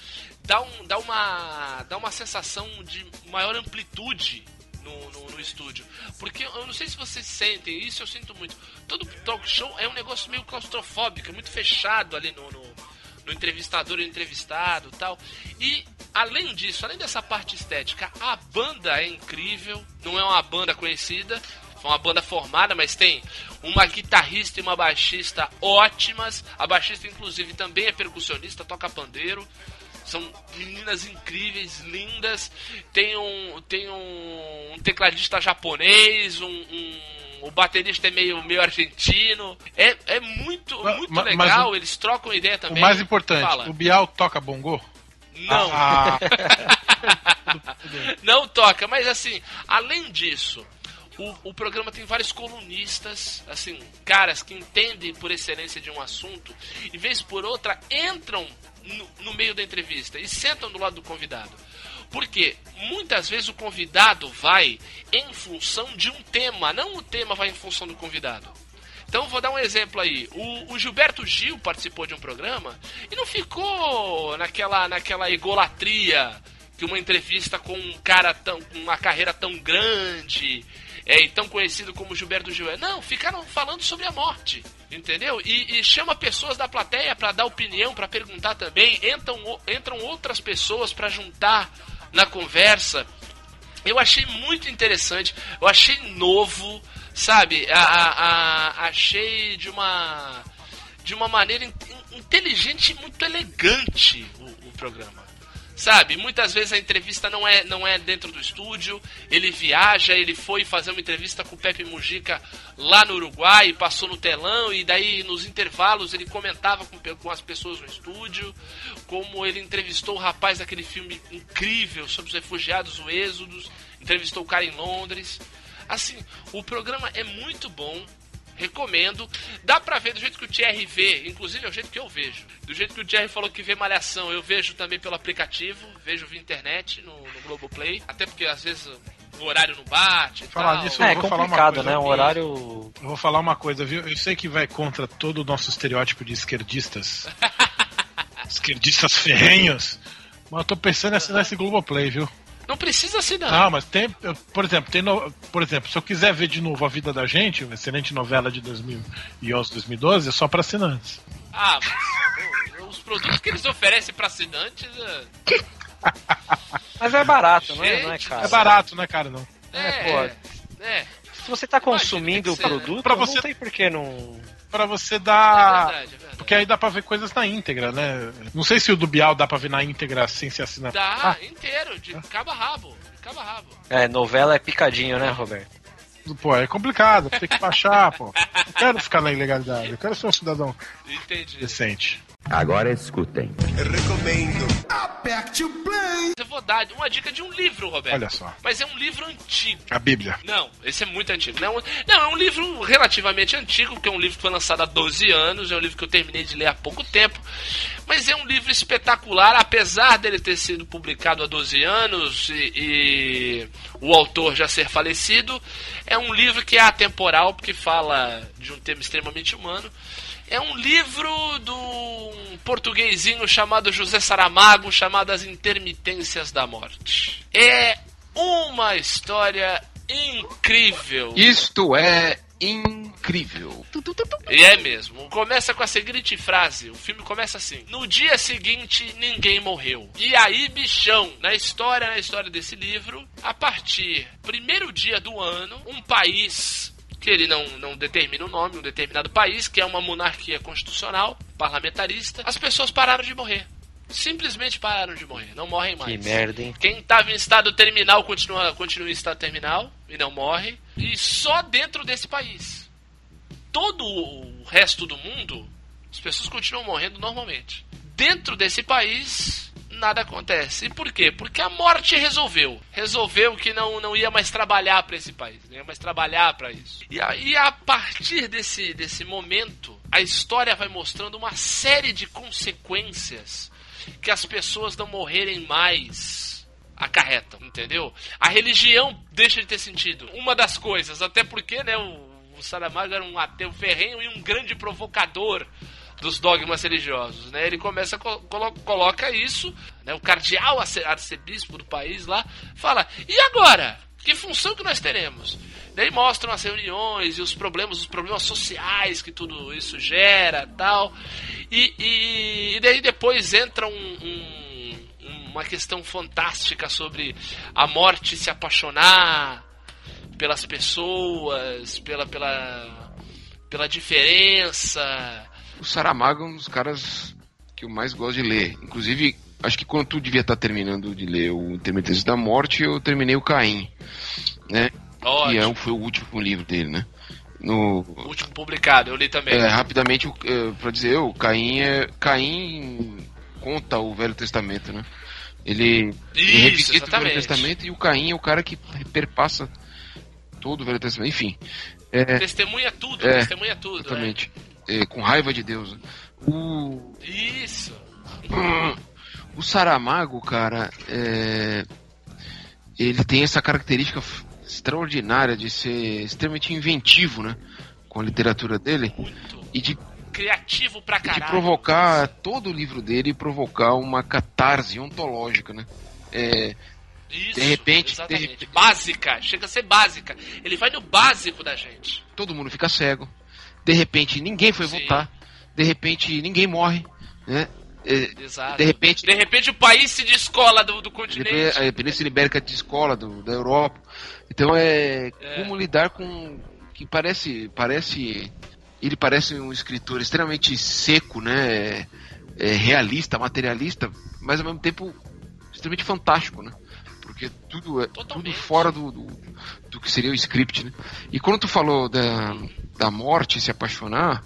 dá, um, dá, uma, dá uma sensação de maior amplitude no, no, no, estúdio. Porque eu não sei se vocês sentem, isso eu sinto muito. Todo talk show é um negócio meio claustrofóbico, é muito fechado ali no, no, no entrevistador e entrevistado tal. E além disso, além dessa parte estética, a banda é incrível. Não é uma banda conhecida, foi uma banda formada, mas tem uma guitarrista e uma baixista ótimas. A baixista, inclusive, também é percussionista, toca pandeiro. São meninas incríveis, lindas. Tem um, tem um, um tecladista japonês, um, um, o baterista é meio, meio argentino. É, é muito, muito mas, legal. Mas o, Eles trocam ideia também. O mais importante, Fala. o Bial toca bongô? Não. Ah. não toca, mas assim, além disso, o, o, programa tem vários colunistas, assim, caras que entendem por excelência de um assunto, e vez por outra entram no, no meio da entrevista e sentam do lado do convidado. Porque muitas vezes o convidado vai em função de um tema, não o tema vai em função do convidado. Então vou dar um exemplo aí. O, o, Gilberto Gil participou de um programa e não ficou naquela, naquela egolatria que uma entrevista com um cara tão, com uma carreira tão grande é, e tão conhecido como Gilberto Gil é. Não, ficaram falando sobre a morte, entendeu? E, e chama pessoas da plateia para dar opinião, para perguntar também. Entram, entram outras pessoas para juntar na conversa. Eu achei muito interessante, eu achei novo, sabe? A, a, a, achei de uma de uma maneira in, inteligente e muito elegante o, o, programa. Sabe, muitas vezes a entrevista não é, não é dentro do estúdio, ele viaja, ele foi fazer uma entrevista com o Pepe Mujica lá no Uruguai, passou no telão e daí nos intervalos ele comentava com, com as pessoas no estúdio, como ele entrevistou o rapaz daquele filme incrível sobre os refugiados, o Êxodos, entrevistou o cara em Londres. Assim, o programa é muito bom, recomendo. Dá pra ver do jeito que o Thierry vê, inclusive é o jeito que eu vejo. Do jeito que o Thierry falou que vê Malhação, eu vejo também pelo aplicativo, vejo via internet no, no Globoplay. Até porque às vezes o horário não bate. e Falar tal. nisso, eu É vou falar uma complicado, coisa. né? Um horário. Eu vou falar uma coisa, viu? Eu sei que vai contra todo o nosso estereótipo de esquerdistas. esquerdistas ferrenhos. Mas eu tô pensando em assinar esse Globoplay, viu? Não precisa assinar. Não, mas tem, por exemplo, tem no- por exemplo, se eu quiser ver de novo a vida da gente, uma excelente novela de 2011, 2012, é só para assinantes. Ah, mas pô, os produtos que eles oferecem pra assinantes. é- Mas é barato, não é, não é Gente, caro. É barato, né, cara? Não. É, pô. é, é. Se você tá consumindo Imagina, o produto, Pra não você- tem por que não. Pra você É dar. verdade, é verdade. Porque aí dá pra ver coisas na íntegra, né? Não sei se o do Bial dá pra ver na íntegra sem se assinar. Dá, inteiro, de cabo a rabo. De cabo a rabo. É, novela é picadinho, né, Roberto? Pô, é complicado, tem que baixar, pô. Não quero ficar na ilegalidade, eu quero ser um cidadão Entendi. decente. Agora escutem. Eu vou dar uma dica de um livro, Roberto. Olha só. Mas é um livro antigo. A Bíblia. Não, esse é muito antigo. Não, não, é um livro relativamente antigo, porque é um livro que foi lançado há 12 anos, é um livro que eu terminei de ler há pouco tempo. Mas é um livro espetacular, apesar dele ter sido publicado há 12 anos e, e o autor já ser falecido. É um livro que é atemporal, porque fala de um tema extremamente humano. É um livro de um portuguesinho chamado José Saramago, chamado As Intermitências da Morte. É uma história incrível. Isto é incrível. E é mesmo. Começa com a seguinte frase. O filme começa assim: No dia seguinte, ninguém morreu. E aí, bichão, na história, na história desse livro, a partir primeiro dia do ano, um país que ele não, não determina o nome, um determinado país, que é uma monarquia constitucional, parlamentarista, as pessoas pararam de morrer. Simplesmente pararam de morrer, não morrem mais. Que merda, hein? Quem estava em estado terminal continua, continua em estado terminal e não morre. E só dentro desse país. Todo o resto do mundo, as pessoas continuam morrendo normalmente. Dentro desse país, nada acontece. E por quê? Porque a morte resolveu. Resolveu que não, não ia mais trabalhar para esse país, não ia mais trabalhar para isso. E aí, a partir desse, desse momento, a história vai mostrando uma série de consequências que as pessoas não morrerem mais acarretam, entendeu? A religião deixa de ter sentido. Uma das coisas, até porque, né, o, o Saramago era um ateu ferrenho e um grande provocador dos dogmas religiosos, né? Ele começa colo coloca isso, né? O cardeal arce arcebispo do país lá fala: "E agora? Que função que nós teremos?" Daí mostram as reuniões e os problemas, os problemas sociais que tudo isso gera, tal. E, e, e daí depois entra um, um, uma questão fantástica sobre a morte se apaixonar pelas pessoas, pela pela pela diferença. O Saramago é um dos caras que eu mais gosto de ler. Inclusive, acho que quando tu devia estar terminando de ler o Intermitência da Morte, eu terminei o Caim, né? Ótimo. Que é, foi o último livro dele, né? No, O último publicado, eu li também. é, rapidamente, é, para dizer, o Caim é Caim conta o Velho Testamento, né? Ele, Isso, revisita o. Velho Testamento e o Caim é o cara que perpassa todo o Velho Testamento. Enfim, é, Testemunha tudo, É, testemunha tudo. exatamente. É, com raiva de Deus. né? O. Isso. o Saramago, cara, é, ele tem essa característica extraordinária de ser extremamente inventivo, né? Com a literatura dele e de, Criativo pra de caralho. provocar todo o livro dele e provocar uma catarse ontológica, né? É, Isso, de repente- de exatamente. repente- Básica, chega a ser básica. Ele vai no básico da gente. todo mundo fica cego. De repente ninguém foi Sim. votar. De repente ninguém morre, né? É, Exato. de repente De repente o país se descola do, do continente. a Península Ibérica de escola do, da Europa. Então é, É. como lidar com que parece parece ele parece um escritor extremamente seco, né? é, realista, materialista, mas ao mesmo tempo extremamente fantástico, né? Porque tudo é tudo fora do, do, do, que seria o script, né? E quando tu falou da, da morte, se apaixonar,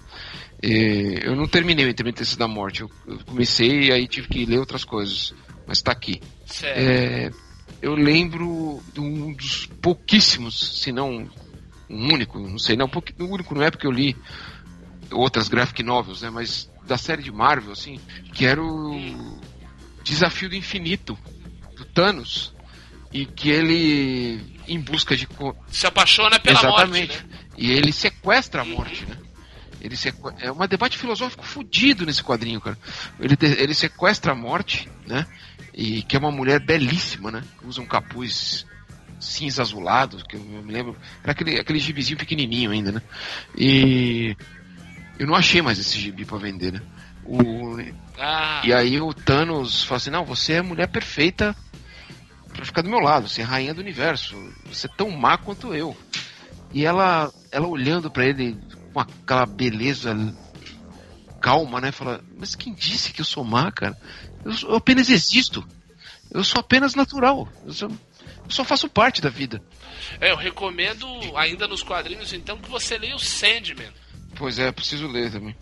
é, eu não terminei o Intermitência da Morte. Eu, eu, comecei e aí tive que ler outras coisas. Mas tá aqui. É, eu lembro de um dos pouquíssimos, se não um único, não sei, não, o único não é porque eu li outras graphic novels, né? Mas da série de Marvel, assim, que era o Desafio do Infinito, do Thanos, e que ele, em busca de... Se apaixona pela Exatamente. morte, né? E ele sequestra a morte, né? Ele sequ... É um debate filosófico fudido nesse quadrinho, cara. Ele, ele sequestra a morte, né? E que é uma mulher belíssima, né? Usa um capuz cinza azulado, que eu me lembro. Era aquele, aquele gibizinho pequenininho ainda, né? E eu não achei mais esse gibi para vender, né? O... Ah. E aí o Thanos fala assim: Não, você é a mulher perfeita para ficar do meu lado, você é rainha do universo, você é tão má quanto eu. E ela, ela olhando para ele com aquela beleza calma, né? Fala: Mas quem disse que eu sou má, cara? Eu, eu apenas existo. Eu sou apenas natural. Eu sou, eu só faço parte da vida. É, eu recomendo, ainda nos quadrinhos, então, que você leia o Sandman. Pois é, preciso ler também.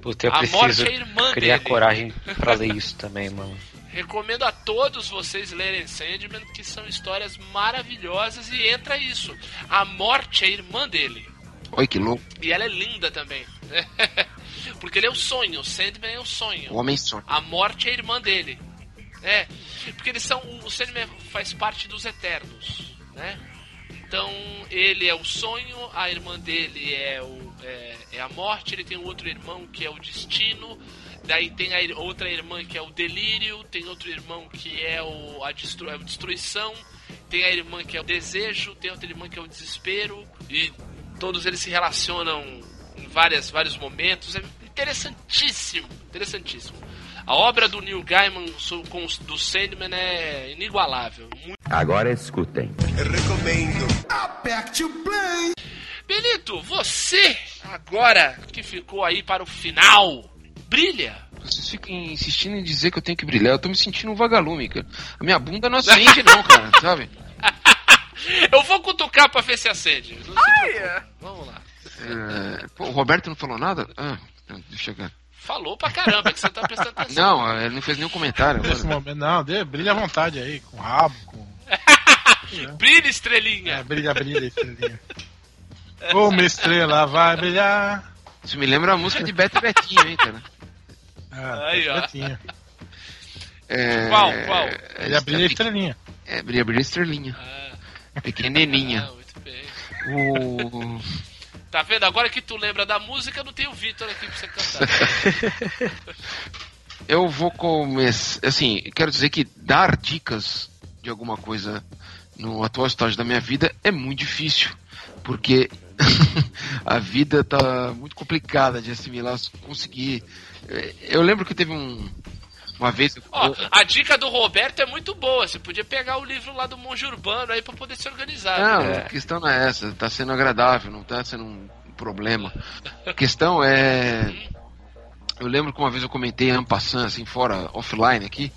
Puta, eu a preciso é criar dele. coragem para ler isso também, mano. Recomendo a todos vocês lerem Sandman, que são histórias maravilhosas e entra isso. A morte é irmã dele. Oi, que louco. E ela é linda também. Porque ele é o sonho, o Sandman é o sonho. O homem sonho. A morte é a irmã dele. É, porque eles são. O Sandman faz parte dos Eternos, né? Então ele é o sonho, a irmã dele é, o, é, é, a morte, ele tem um outro irmão que é o destino, daí tem a outra irmã que é o delírio, tem outro irmão que é o, a, destru, a destruição, tem a irmã que é o desejo, tem outra irmã que é o desespero, e todos eles se relacionam várias, vários momentos. É interessantíssimo, interessantíssimo. A obra do Neil Gaiman com do Sandman é inigualável. Muito... Agora escutem. Eu recomendo. Aperte o play. Benito, você agora que ficou aí para o final, brilha. Vocês ficam insistindo em dizer que eu tenho que brilhar. Eu tô me sentindo um vagalume, cara. A minha bunda não acende, não, cara, sabe? eu vou cutucar pra ver se acende. Vamos lá. É, pô, o Roberto não falou nada? Ah, deixa eu ver. Falou pra caramba, que você tá prestando atenção. Não, ele não fez nenhum comentário. Nesse momento, não, dê, brilha à vontade aí, com rabo, com. brilha, estrelinha! É, brilha, brilha, estrelinha. Uma estrela vai brilhar. Isso me lembra a música de Beto Betinho, hein, cara? Ah, aí, ó. Betinho. É, qual, qual? Brilha, brilha, estrelinha. É, brilha, brilha, estrelinha. Ah. Pequenininha. Ah, muito bem. O... Tá vendo? Agora que tu lembra da música, não tem o Vitor aqui pra você cantar. eu vou começar. Assim, quero dizer que dar dicas de alguma coisa no atual estágio da minha vida é muito difícil. Porque a vida tá muito complicada de assimilar, conseguir. Eu lembro que teve um, uma vez. Ó, a dica do Roberto é muito boa. Você podia pegar o livro lá do Monge Urbano aí para poder se organizar. Não, né? a questão não é essa. Tá sendo agradável, não tá sendo um problema. A questão é. Eu lembro que uma vez eu comentei Ampassan, assim, fora, offline aqui.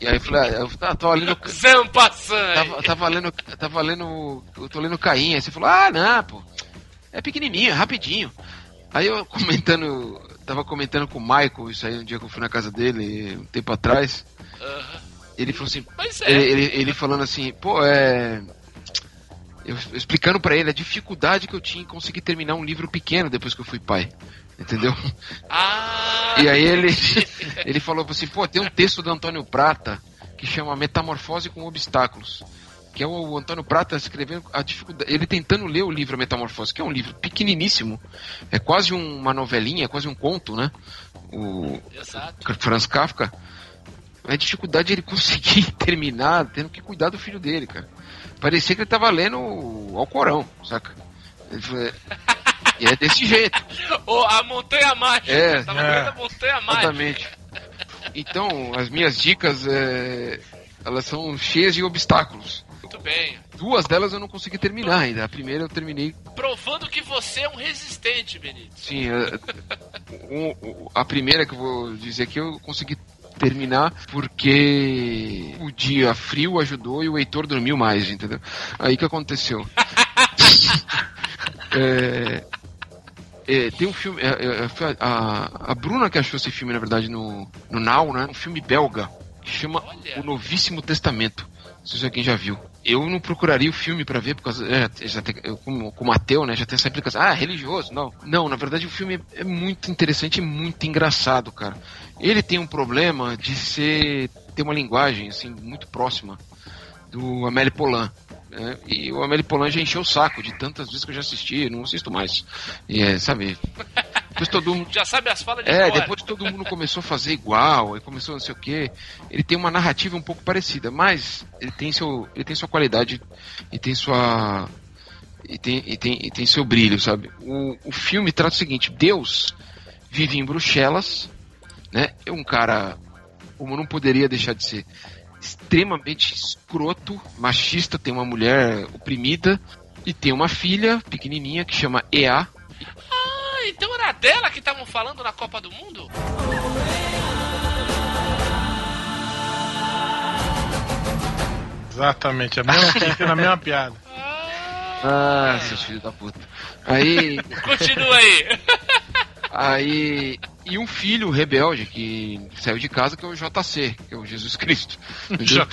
E aí eu falei, ah, eu tava lendo. Zampassan! Tava, tava lendo. Tava lendo. Eu tô lendo Caim. Aí você falou, ah, não, pô. É pequenininho, é rapidinho. Aí eu comentando tava comentando com o Michael isso aí um dia que eu fui na casa dele, um tempo atrás. Uhum. Ele falou assim. É. Ele, ele, ele, falando assim, pô, é. Eu, explicando para ele a dificuldade que eu tinha em conseguir terminar um livro pequeno depois que eu fui pai. Entendeu? Ah. E aí ele, ele falou assim, pô, tem um texto do Antônio Prata que chama Metamorfose com Obstáculos que é o Antônio Prata escrevendo a dificuldade, ele tentando ler o livro A Metamorfose, que é um livro pequeniníssimo, é quase uma novelinha, é quase um conto, né? O Exato. Franz Kafka. A dificuldade de ele conseguir terminar, tendo que cuidar do filho dele, cara. Parecia que ele tava lendo o Alcorão, saca? Falou, e é desse jeito. Ou a montanha mágica. É, tava é. a montanha mágica. Exatamente. Então, as minhas dicas, é, elas são cheias de obstáculos muito bem. duas delas eu não consegui terminar ainda. A primeira eu terminei. Provando que você é um resistente, Benito. Sim, é, um- a primeira que eu vou dizer aqui eu consegui terminar porque o dia frio ajudou e o Heitor dormiu mais, entendeu? Aí que aconteceu. É, é, tem um filme. é, é, foi a, a Bruna que achou esse filme, na verdade, no, no Now, né? Um filme belga que chama O Novíssimo Testamento. Não sei se alguém já viu. Eu não procuraria o filme pra ver, por causa. É, já tem, eu, como, como ateu, né? Já tem essa implicação. Ah, religioso. Não. Não, na verdade o filme é muito interessante e muito engraçado, cara. Ele tem um problema de ser. ter uma linguagem, assim, muito próxima do Amélie Poulain. né? E o Amélie Poulain já encheu o saco de tantas vezes que eu já assisti, não assisto mais. E é, sabe? Depois todo mundo. Já sabe as falas de É, depois todo mundo começou a fazer igual, aí começou não sei o que. Ele tem uma narrativa um pouco parecida, mas ele tem seu, ele tem sua qualidade e tem sua e tem, e tem, e tem seu brilho, sabe? O, o filme trata o seguinte: Deus vive em Bruxelas, né? É um cara, como não poderia deixar de ser, extremamente escroto, machista, tem uma mulher oprimida e tem uma filha pequenininha que chama EA, Ah, então era dela que estavam falando na Copa do Mundo? Exatamente, a mesma, fica a mesma piada. Ah, seus filhos da puta. Aí. Continua aí. Aí. E um filho rebelde que saiu de casa, que é o JC, que é o Jesus Cristo. Entendeu?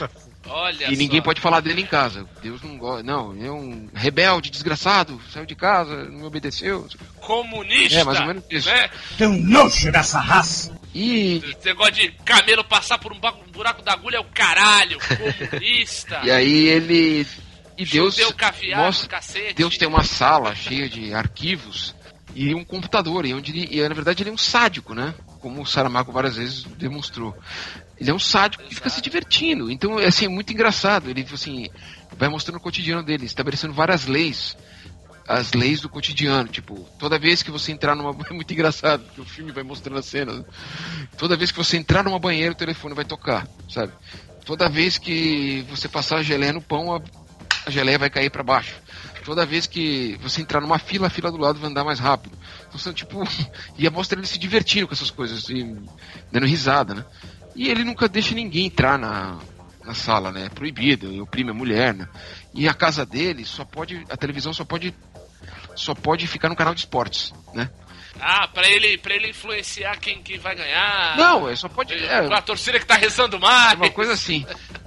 Olha E ninguém só. pode falar dele em casa. Deus não gosta. Não, ele é um rebelde, desgraçado, saiu de casa, não me obedeceu. Comunista. É, mais ou menos isso. Né? Tem um nojo dessa raça. E. Esse negócio de camelo passar por um um buraco da agulha é o caralho. Comunista. E aí ele. E Deus. Judeu caviar, mostra, cacete. Deus tem uma sala cheia de arquivos e um computador. E, onde ele, e na verdade ele é um sádico, né? Como o Saramago várias vezes demonstrou. Ele é um sádico que fica se divertindo. Então, assim, é muito engraçado. Ele, assim, vai mostrando o cotidiano dele, estabelecendo várias leis. As leis do cotidiano. Tipo, toda vez que você entrar numa. É muito engraçado, porque o filme vai mostrando a cena. né? Toda vez que você entrar numa banheira, o telefone vai tocar, sabe? Toda vez que você passar a geleia no pão, a, a geleia vai cair para baixo. Toda vez que você entrar numa fila, a fila do lado vai andar mais rápido. Então, são, tipo, e mostra ele se divertindo com essas coisas, e dando risada, né? E ele nunca deixa ninguém entrar na, na sala, né? É proibido, e oprime a mulher, né? E a casa dele só pode, a televisão só pode, só pode ficar no canal de esportes, né? Ah, pra ele, pra ele influenciar quem, quem vai ganhar. Não, é só pode. É, Pra torcida que tá rezando mais. uma coisa assim.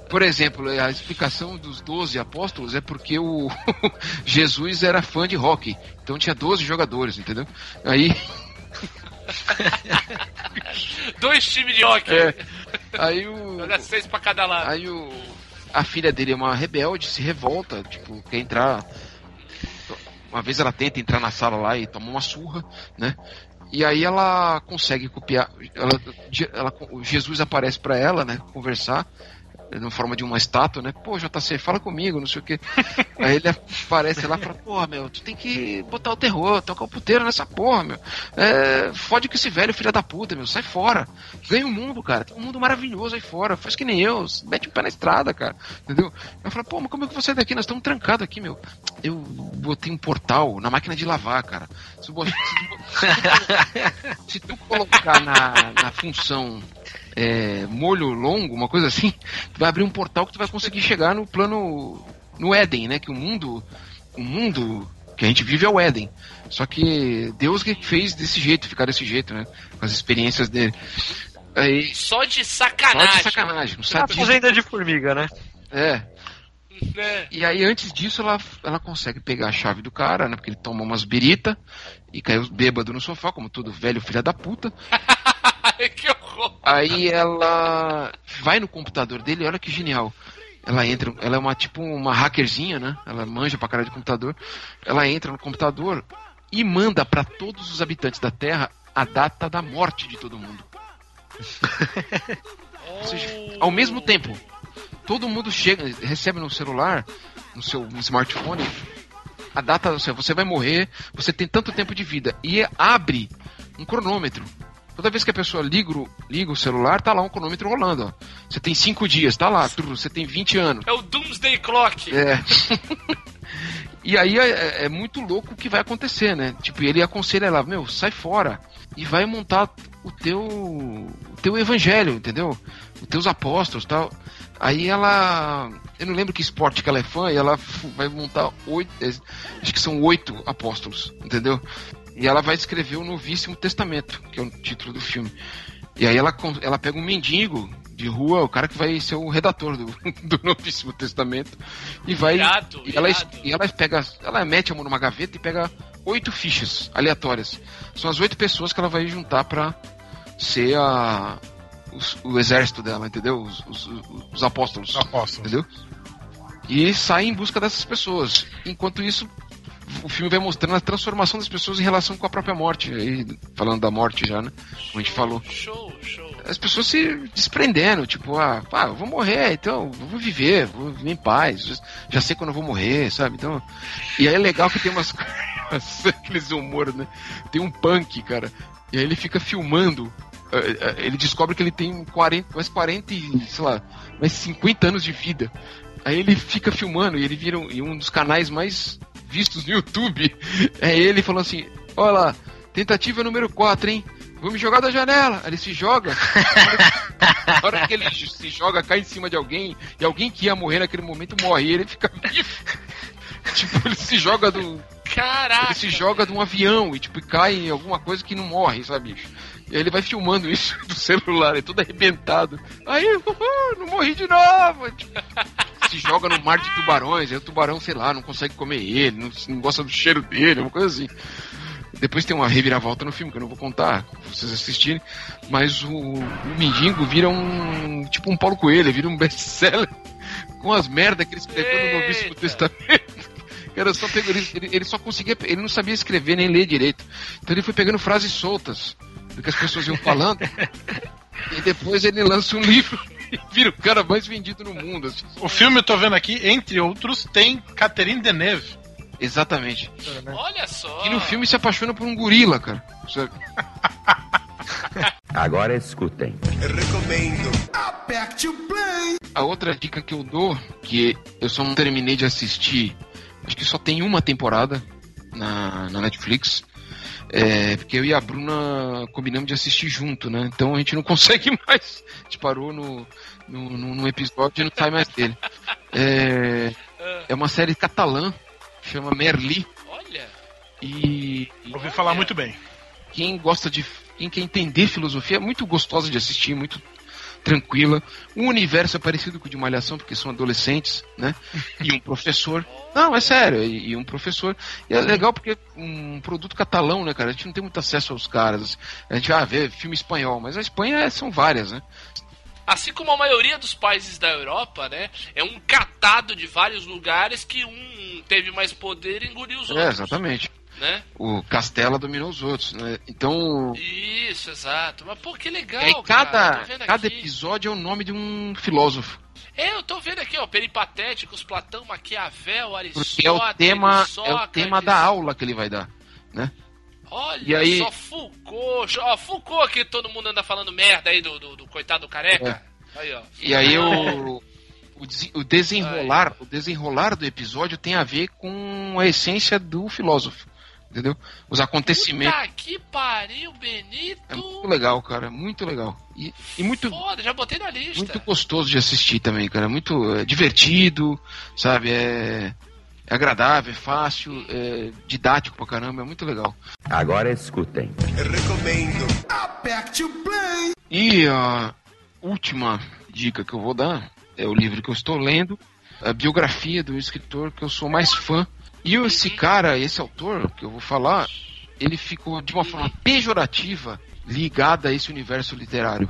Por exemplo, a explicação dos 12 apóstolos é porque o Jesus era fã de hockey. Então tinha 12 jogadores, entendeu? Aí. Dois times de hockey. É. Aí o. Seis pra cada lado. Aí o. A filha dele é uma rebelde, se revolta, tipo, quer entrar. Uma vez ela tenta entrar na sala lá e toma uma surra, né? E aí ela consegue copiar. Ela, ela- Jesus aparece pra ela, né? Conversar. Na forma de uma estátua, né? Pô, JC, fala comigo, não sei o quê. Aí ele aparece lá e fala, porra, meu, tu tem que botar o terror, tocar o puteiro nessa porra, meu. É, fode com esse velho filho da puta, meu, sai fora. Ganha o mundo, cara. Tem um mundo maravilhoso aí fora. Faz que nem eu, mete o pé na estrada, cara. Entendeu? Eu falo, pô, mas como é que você sai daqui? Nós estamos trancados aqui, meu. Eu botei um portal na máquina de lavar, cara. Se tu- se tu colocar na, na função é, molho longo, uma coisa assim, tu vai abrir um portal que tu vai conseguir chegar no plano no Éden, né? Que o mundo, o mundo que a gente vive é o Éden. Só que Deus que fez desse jeito, ficar desse jeito, né? Com as experiências dele. Aí, Só de só sacanagem. de sacanagem, um sadismo. fazenda de formiga, né? É. Né? E aí, antes disso, ela, ela consegue pegar a chave do cara, né? Porque ele toma umas birita e caiu bêbado no sofá, como todo velho filho da puta. Ai, que horror. Aí ela vai no computador dele, olha que genial. Ela entra, ela é uma tipo uma hackerzinha, né? Ela manja pra cara de computador. Ela entra no computador e manda pra todos os habitantes da Terra a data da morte de todo mundo. Ou seja, ao mesmo tempo, todo mundo chega, recebe no celular, no seu smartphone, a data, você vai morrer, você tem tanto tempo de vida e abre um cronômetro. Toda vez que a pessoa liga o, liga o celular, tá lá um cronômetro rolando, ó. Você tem cinco dias, tá lá, você tem 20 anos. É o Doomsday Clock. É. e aí é, é muito louco o que vai acontecer, né? Tipo, ele aconselha ela, meu, sai fora e vai montar o teu, o teu evangelho, entendeu? Os teus apóstolos tal. Aí ela. Eu não lembro que esporte que ela é fã, e ela vai montar oito. eh, Acho que são oito apóstolos, entendeu? E ela vai escrever o Novíssimo Testamento, que é o título do filme. E aí ela, ela pega um mendigo de rua, o cara que vai ser o redator do, do Novíssimo Testamento, e vai. Irado, e, ela, irado. e ela pega. Ela mete a mão numa gaveta e pega oito fichas aleatórias. São as oito pessoas que ela vai juntar pra ser a. os- o exército dela, entendeu? Os, os- os- os apóstolos. Apóstolos. Entendeu? E sai em busca dessas pessoas. Enquanto isso, o filme vai mostrando a transformação das pessoas em relação com a própria morte. Aí, falando da morte já, né? Como a gente falou. Show, show. As pessoas se desprendendo, tipo, ah, pá, eu vou morrer, então vou viver, vou viver em paz, já, sei quando eu vou morrer, sabe? Então. E aí é legal que tem umas aqueles humor, né? Tem um punk, cara, e aí ele fica filmando. eh, eh, Ele descobre que ele tem 40, mais 40, e, sei lá, mais 50 anos de vida. Aí ele fica filmando e ele vira um, e um dos canais mais vistos no YouTube. É ele falando assim: Olha lá, tentativa número 4, hein? Vou me jogar da janela. Ele se joga. Na hora que ele se joga, cai em cima de alguém, e alguém que ia morrer naquele momento morre, e ele fica vivo. tipo, ele se joga do. Caraca! Ele se joga de um avião e tipo, cai em alguma coisa que não morre, sabe, bicho? E aí ele vai filmando isso do celular, é todo arrebentado. Aí, uhul, não morri de novo! Tipo, se joga no mar de tubarões, aí o tubarão, sei lá, não consegue comer ele, não, não gosta do cheiro dele, uma coisa assim. Depois tem uma reviravolta no filme, que eu não vou contar, pra vocês assistirem. Mas o, o Mendigo vira um. Tipo um Paulo Coelho, vira um best-seller com as merdas que ele escreveu no Novíssimo Testamento. Cara, só pegou, ele, ele- só conseguia. Ele não sabia escrever nem ler direito. Então ele foi pegando frases soltas do que as pessoas iam falando. e depois ele lança um livro vira o cara mais vendido no mundo. assim. O filme eu tô vendo aqui, entre outros, tem Catherine Deneuve. Exatamente. Olha só. E no filme se apaixona por um gorila, cara. Sabe? Agora escutem. Recomendo. Aperte o play. A outra dica que eu dou, que eu só não terminei de assistir, acho que só tem uma temporada na, na Netflix. É, porque eu e a Bruna combinamos de assistir junto, né? Então a gente não consegue mais. A gente parou no, no, no- no episódio e não sai mais dele. É, é uma série catalã, chama Merli. Olha. E. Ouvi falar muito bem. Quem gosta de. Quem quer entender filosofia é muito gostosa de assistir, muito tranquila. O universo é parecido com o de Malhação, porque são adolescentes, né? E um professor. Não, é sério, e, e um professor. E é legal porque um produto catalão, né, cara? A gente não tem muito acesso aos caras. A gente vai ver filme espanhol, mas a Espanha é- são várias, né? Assim como a maioria dos países da Europa, né? É um catado de vários lugares que um teve mais poder e engoliu os É, outros. exatamente. Né? O Castela dominou os outros, né? Então. Isso, exato. Mas pô, que legal, É, cada, cada aqui. episódio é o nome de um filósofo. É, eu tô vendo aqui, ó, Peripatéticos, Platão, Maquiavel, Aristóteles, Porque é o tema, é o tema da aula que ele vai dar, né? Olha E aí- só, Foucault. Ó, Foucault que todo mundo anda falando merda aí do, do, do coitado do careca. Aí, ó. E aí o, o, des- o desenrolar, o desenrolar do episódio tem a ver com a essência do filósofo, entendeu? Os acontecimentos. Puta que pariu, Benito. É muito legal, cara, muito legal. E, e muito, Foda, já botei na lista. muito gostoso de assistir também, cara. Muito é, divertido, sabe? É, é agradável, é fácil, é didático pra caramba, é muito legal. Agora escutem. Recomendo. Aperte o play. E a última dica que eu vou dar é o livro que eu estou lendo, a biografia do escritor que eu sou mais fã. E esse cara, esse autor que eu vou falar, ele ficou de uma forma pejorativa ligada a esse universo literário.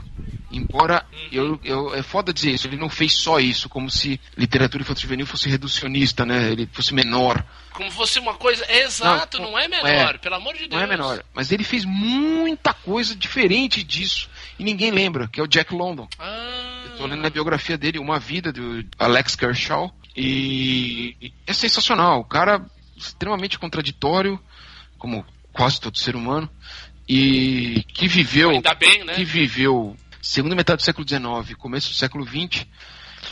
Embora eu, eu é foda dizer isso, ele não fez só isso, como se literatura infantil juvenil fosse reducionista, né? Ele fosse menor. Como fosse uma coisa. Exato, não, é menor, pelo amor de Deus. Não é menor. Mas ele fez muita coisa diferente disso. E ninguém lembra, que é o Jack London. Ah, Eu tô lendo a biografia dele, Uma Vida, do Alex Kershaw. E e é sensacional. O cara extremamente contraditório, como quase todo ser humano. e que viveu. Ainda bem, né? Que viveu segunda metade do século XIX, começo do século XX,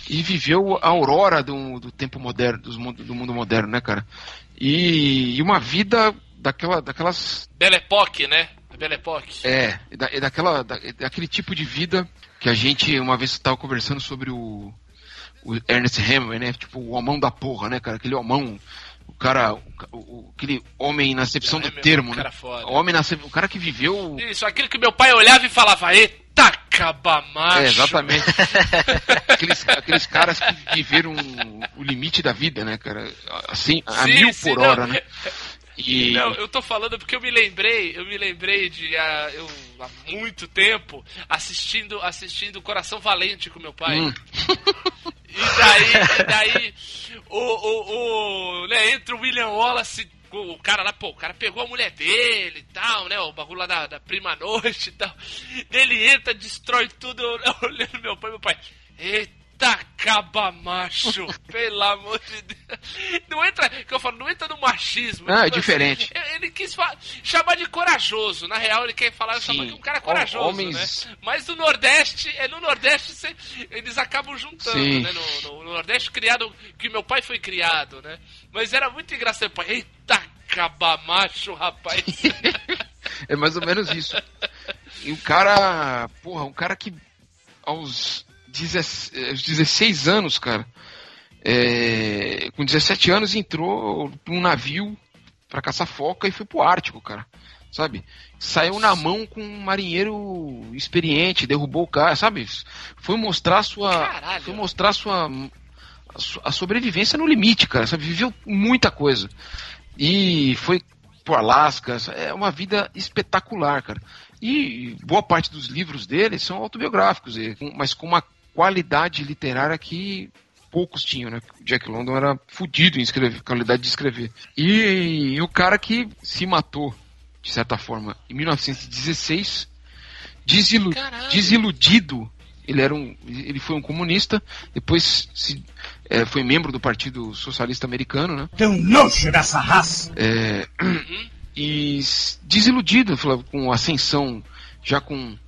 e viveu a aurora do, do tempo moderno, do mundo, do mundo moderno, né, cara? E, e uma vida daquela, daquelas. Belle Époque, né? Belle Époque. É, da, daquela, da, daquele tipo de vida que a gente uma vez estava conversando sobre o, o Ernest Hemingway, né? Tipo, o homão da porra, né, cara? Aquele homão o cara, o, o, aquele homem na acepção do termo, né? O homem na o cara que viveu. Isso, aquele que meu pai olhava e falava, eita cabamacho. É, exatamente. aqueles, aqueles caras que viveram o limite da vida, né, cara? Assim, a sim, mil sim, por hora, não. né? E... Não, eu tô falando porque eu me lembrei, eu me lembrei de uh, eu, há muito tempo assistindo assistindo Coração Valente com meu pai. Hum. E daí, e daí o, o, o, né, entra o William Wallace, o cara lá, pô, o cara pegou a mulher dele e tal, né? O bagulho lá da, da prima noite e tal. Ele entra, destrói tudo, eu olhando meu pai, meu pai. Eita! Eita macho, pelo amor de Deus. Não entra, que eu falo, não entra no machismo. Ah, é diferente. Assim, ele quis chamar de corajoso. Na real, ele quer falar de um cara corajoso, Homens... né? Mas no Nordeste, é no Nordeste cê, eles acabam juntando, Sim. né? No, no, no, Nordeste criado, que meu pai foi criado, né? Mas era muito engraçado. Pai, eita macho, rapaz. é mais ou menos isso. E o cara, porra, um cara que aos 16 anos, cara. É, com 17 anos entrou num navio para caçar foca e foi pro Ártico, cara. Sabe? Saiu na mão com um marinheiro experiente, derrubou o cara, sabe? Foi mostrar sua. Caralho. Foi mostrar sua. A sobrevivência no limite, cara. Sabe? Viveu muita coisa. E foi pro Alasca. É uma vida espetacular, cara. E boa parte dos livros dele são autobiográficos, mas com uma qualidade literária que poucos tinham, né? Jack London era fodido em escrever, qualidade de escrever. E, e, o cara que se matou, de certa forma, em 1916, desilu desiludido. Ele, era um, ele foi um comunista, depois se, é, foi membro do Partido Socialista Americano, né? Tem um nojo dessa raça! É, e desiludido com a ascensão, já com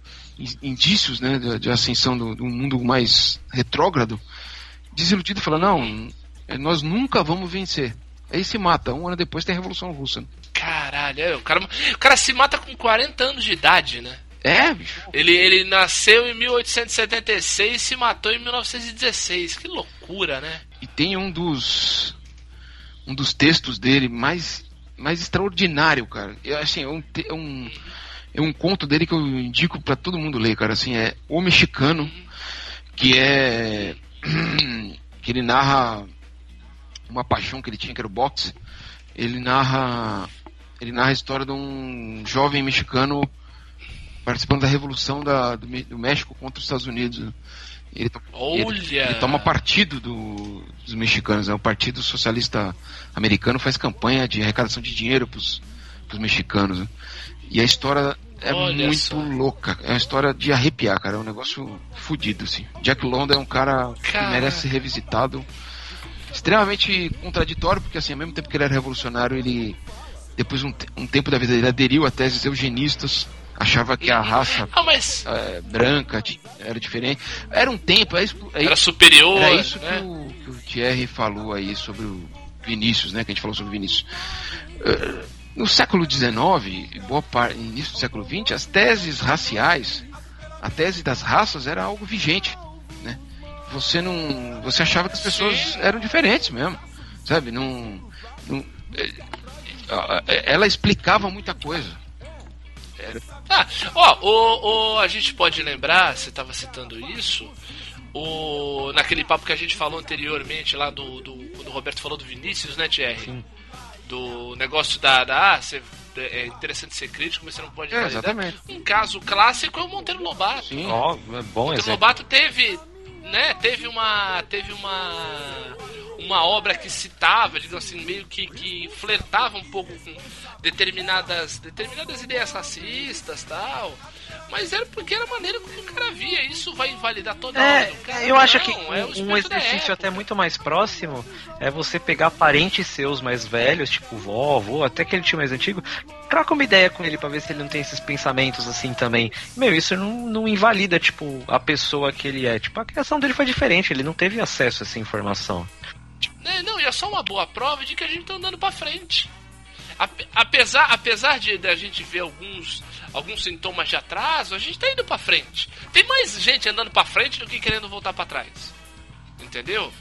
indícios né, de, de ascensão do, do, mundo mais retrógrado, desiludido fala, não, é, nós nunca vamos vencer. Aí se mata, um ano depois tem a Revolução Russa. Caralho, é, o cara, o cara se mata com 40 anos de idade, né? É, bicho. Ele, ele nasceu em 1876 e se matou em 1916. Que loucura, né? E tem um dos um dos textos dele mais mais extraordinário, cara. Eu, assim, é um, é um é um conto dele que eu indico para todo mundo ler, cara. Assim, é O Mexicano, que é. que ele narra uma paixão que ele tinha, que era o boxe. Ele narra. Ele narra a história de um jovem mexicano participando da revolução da, do, do México contra os Estados Unidos. Ele, ele, ele, toma partido do, dos mexicanos. Né? O Partido Socialista Americano faz campanha de arrecadação de dinheiro para os mexicanos. Né? E a história é Olha muito só. louca. É uma história de arrepiar, cara. É um negócio fodido, assim. Jack London é um cara, cara, que merece ser revisitado. Extremamente contraditório, porque assim, ao mesmo tempo que ele era revolucionário, ele depois um, um tempo da vida dele aderiu a teses eugenistas, achava que a raça ah, mas... é, branca era diferente. Era um tempo, é, é, era superior. Era isso né? que, o, que o Thierry falou aí sobre o Vinícius, né? Que a gente falou sobre o Vinícius. Uh, no século XIX, boa parte, início do século XX, as teses raciais, a tese das raças era algo vigente, né? Você não, você achava que as pessoas Sim. eram diferentes mesmo, sabe? Não, não é, é, ela explicava muita coisa. Era... Ah, ó, o, o, a gente pode lembrar, você estava citando isso, o, naquele papo que a gente falou anteriormente lá do, do quando o Roberto falou do Vinícius, né, Thierry? Sim do negócio da, da ah, você, é interessante ser crítico, mas você não pode é, Exatamente. Um caso clássico é o Monteiro Lobato. Sim, oh, é bom Monteiro exemplo. Lobato teve, né, teve uma teve uma uma obra que citava, digamos assim, meio que, que flertava um pouco com determinadas, determinadas ideias racistas tal. Mas era porque era a maneira como o cara via. Isso vai invalidar toda É, hora. Cara, eu acho não, que é um, um espírito da exercício até muito mais próximo é você pegar parentes seus mais velhos, tipo vó, avô, até aquele tio mais antigo, troca uma ideia com ele pra ver se ele não tem esses pensamentos assim também. Meu, isso não, não invalida, tipo, a pessoa que ele é. Tipo, a criação dele foi diferente, ele não teve acesso a essa informação. É, não, e é só uma boa prova de que a gente tá andando pra frente. Ape- Apesar, apesar de da gente ver alguns, alguns sintomas de atraso, a gente tá indo pra frente. Tem mais gente andando pra frente do que querendo voltar pra trás. Entendeu?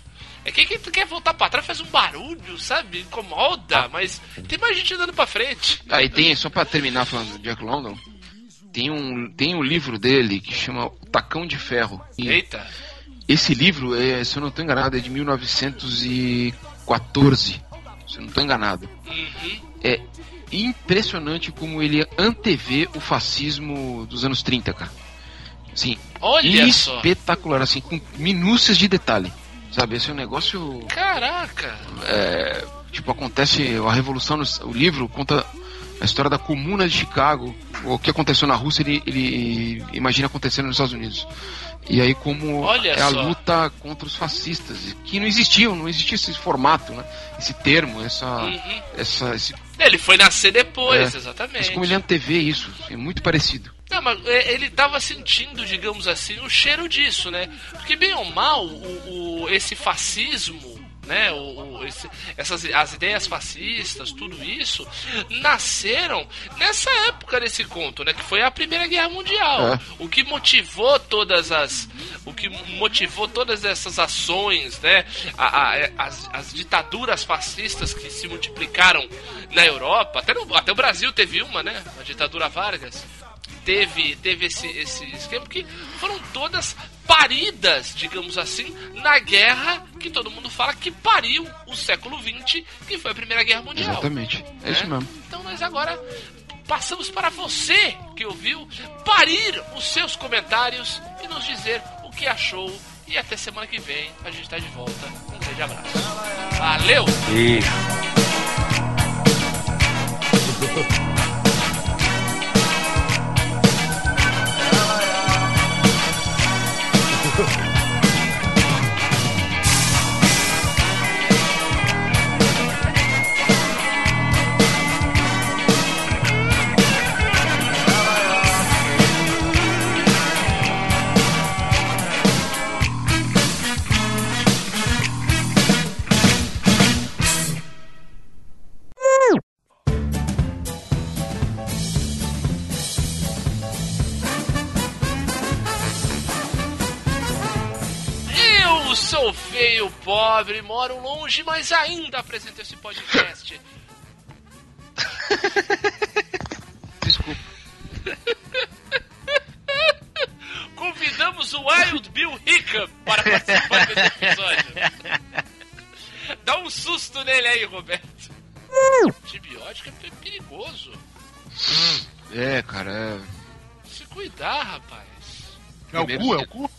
É que quem quer voltar pra trás faz um barulho, sabe? Incomoda, mas tem mais gente andando pra frente. Aí tem, só pra terminar falando do Jack London, tem um, tem um livro dele que chama Tacão de Ferro. E Eita. Esse livro, é, se eu não estou enganado, é de 1914. Se eu não estou enganado. Uhum. É impressionante como ele antevê o fascismo dos anos 30, cara. Assim, Olha só. espetacular, assim, com minúcias de detalhe. Sabe, esse é um negócio. Caraca. é, tipo, acontece a revolução. no- O livro conta a história da comuna de Chicago. O que aconteceu na Rússia, ele, ele imagina acontecendo nos Estados Unidos. E aí, como Olha é a só. luta contra os fascistas, que não existiam, não existia esse formato, né? Esse termo, essa. Uhum. essa esse, Ele foi nascer depois, é, Mas exatamente. como ele antevê isso, é muito parecido. Não, mas é, ele tava sentindo, digamos assim, o cheiro disso, né? Porque bem ou mal, o, o- esse fascismo, né? O, o- esse- essas as ideias fascistas, tudo isso, nasceram nessa época desse conto, né? Que foi a Primeira Guerra Mundial. É. O que motivou todas as. O que motivou todas essas ações, né? A- a- as, as ditaduras fascistas que se multiplicaram na Europa, até, no, até o Brasil teve uma, né? A ditadura Vargas teve, teve esse, esse esquema, que foram todas paridas, digamos assim, na guerra que todo mundo fala que pariu o século XX, que foi a Primeira Guerra Mundial. Exatamente. É isso né? mesmo. Então nós agora passamos para você que ouviu parir os seus comentários e nos dizer o que achou. E até semana que vem a gente está de volta. Um grande abraço. Valeu! Eu pobre, moro longe, mas ainda apresento esse podcast. Desculpa. Convidamos o Wild Bill Hickam para participar desse episódio. Dá um susto nele aí, Roberto. Antibiótico é perigoso. É, cara, é. Se cuidar, rapaz. É o cu, é o cu?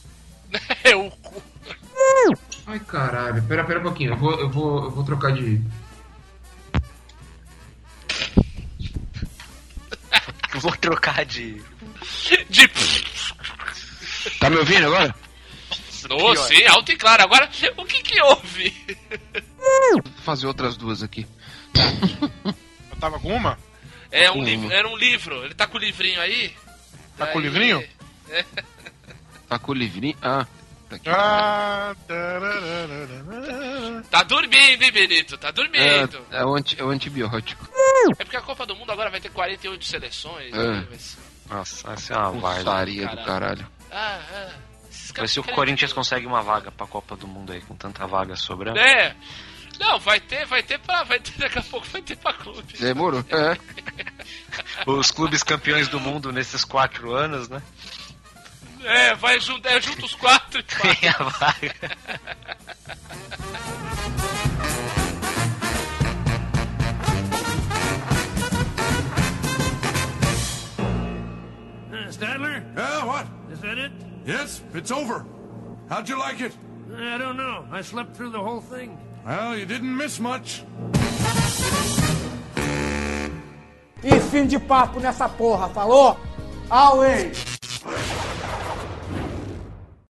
Vou, eu vou, eu vou trocar de. Vou trocar de. De. Tá me ouvindo agora? Oh, sim, alto e claro. Agora, o que que houve? Vou fazer outras duas aqui. Eu tava com uma? É um Hum. livro, era um livro. Ele tá com o livrinho aí? Tá com o Daí- livrinho? É. Tá com o livrinho? Ah, tá aqui. Ah. Tá dormindo, hein, Benito? Tá dormindo. É, é, o anti, é o antibiótico. É porque a Copa do Mundo agora vai ter 48 seleções. É. né? Vai ser- Nossa, vai ser uma vaga. Putaria do Caralho. caralho. Ah, ah. Vai caras se o Corinthians consegue uma vaga pra Copa do Mundo aí, com tanta vaga sobrando. É. Não, vai ter, vai ter pra. Vai ter, daqui a pouco vai ter pra clube. Demorou? É. Os clubes campeões do mundo nesses quatro anos, né? É, vai junto, é, junto os quatro. Tem a vaga. Stadler? Yeah, what? Is that it? Yes, it's over. How'd you like it? I don't know. I slept through the whole thing. Well, you didn't miss much. E fim de papo nessa porra, falou? Away!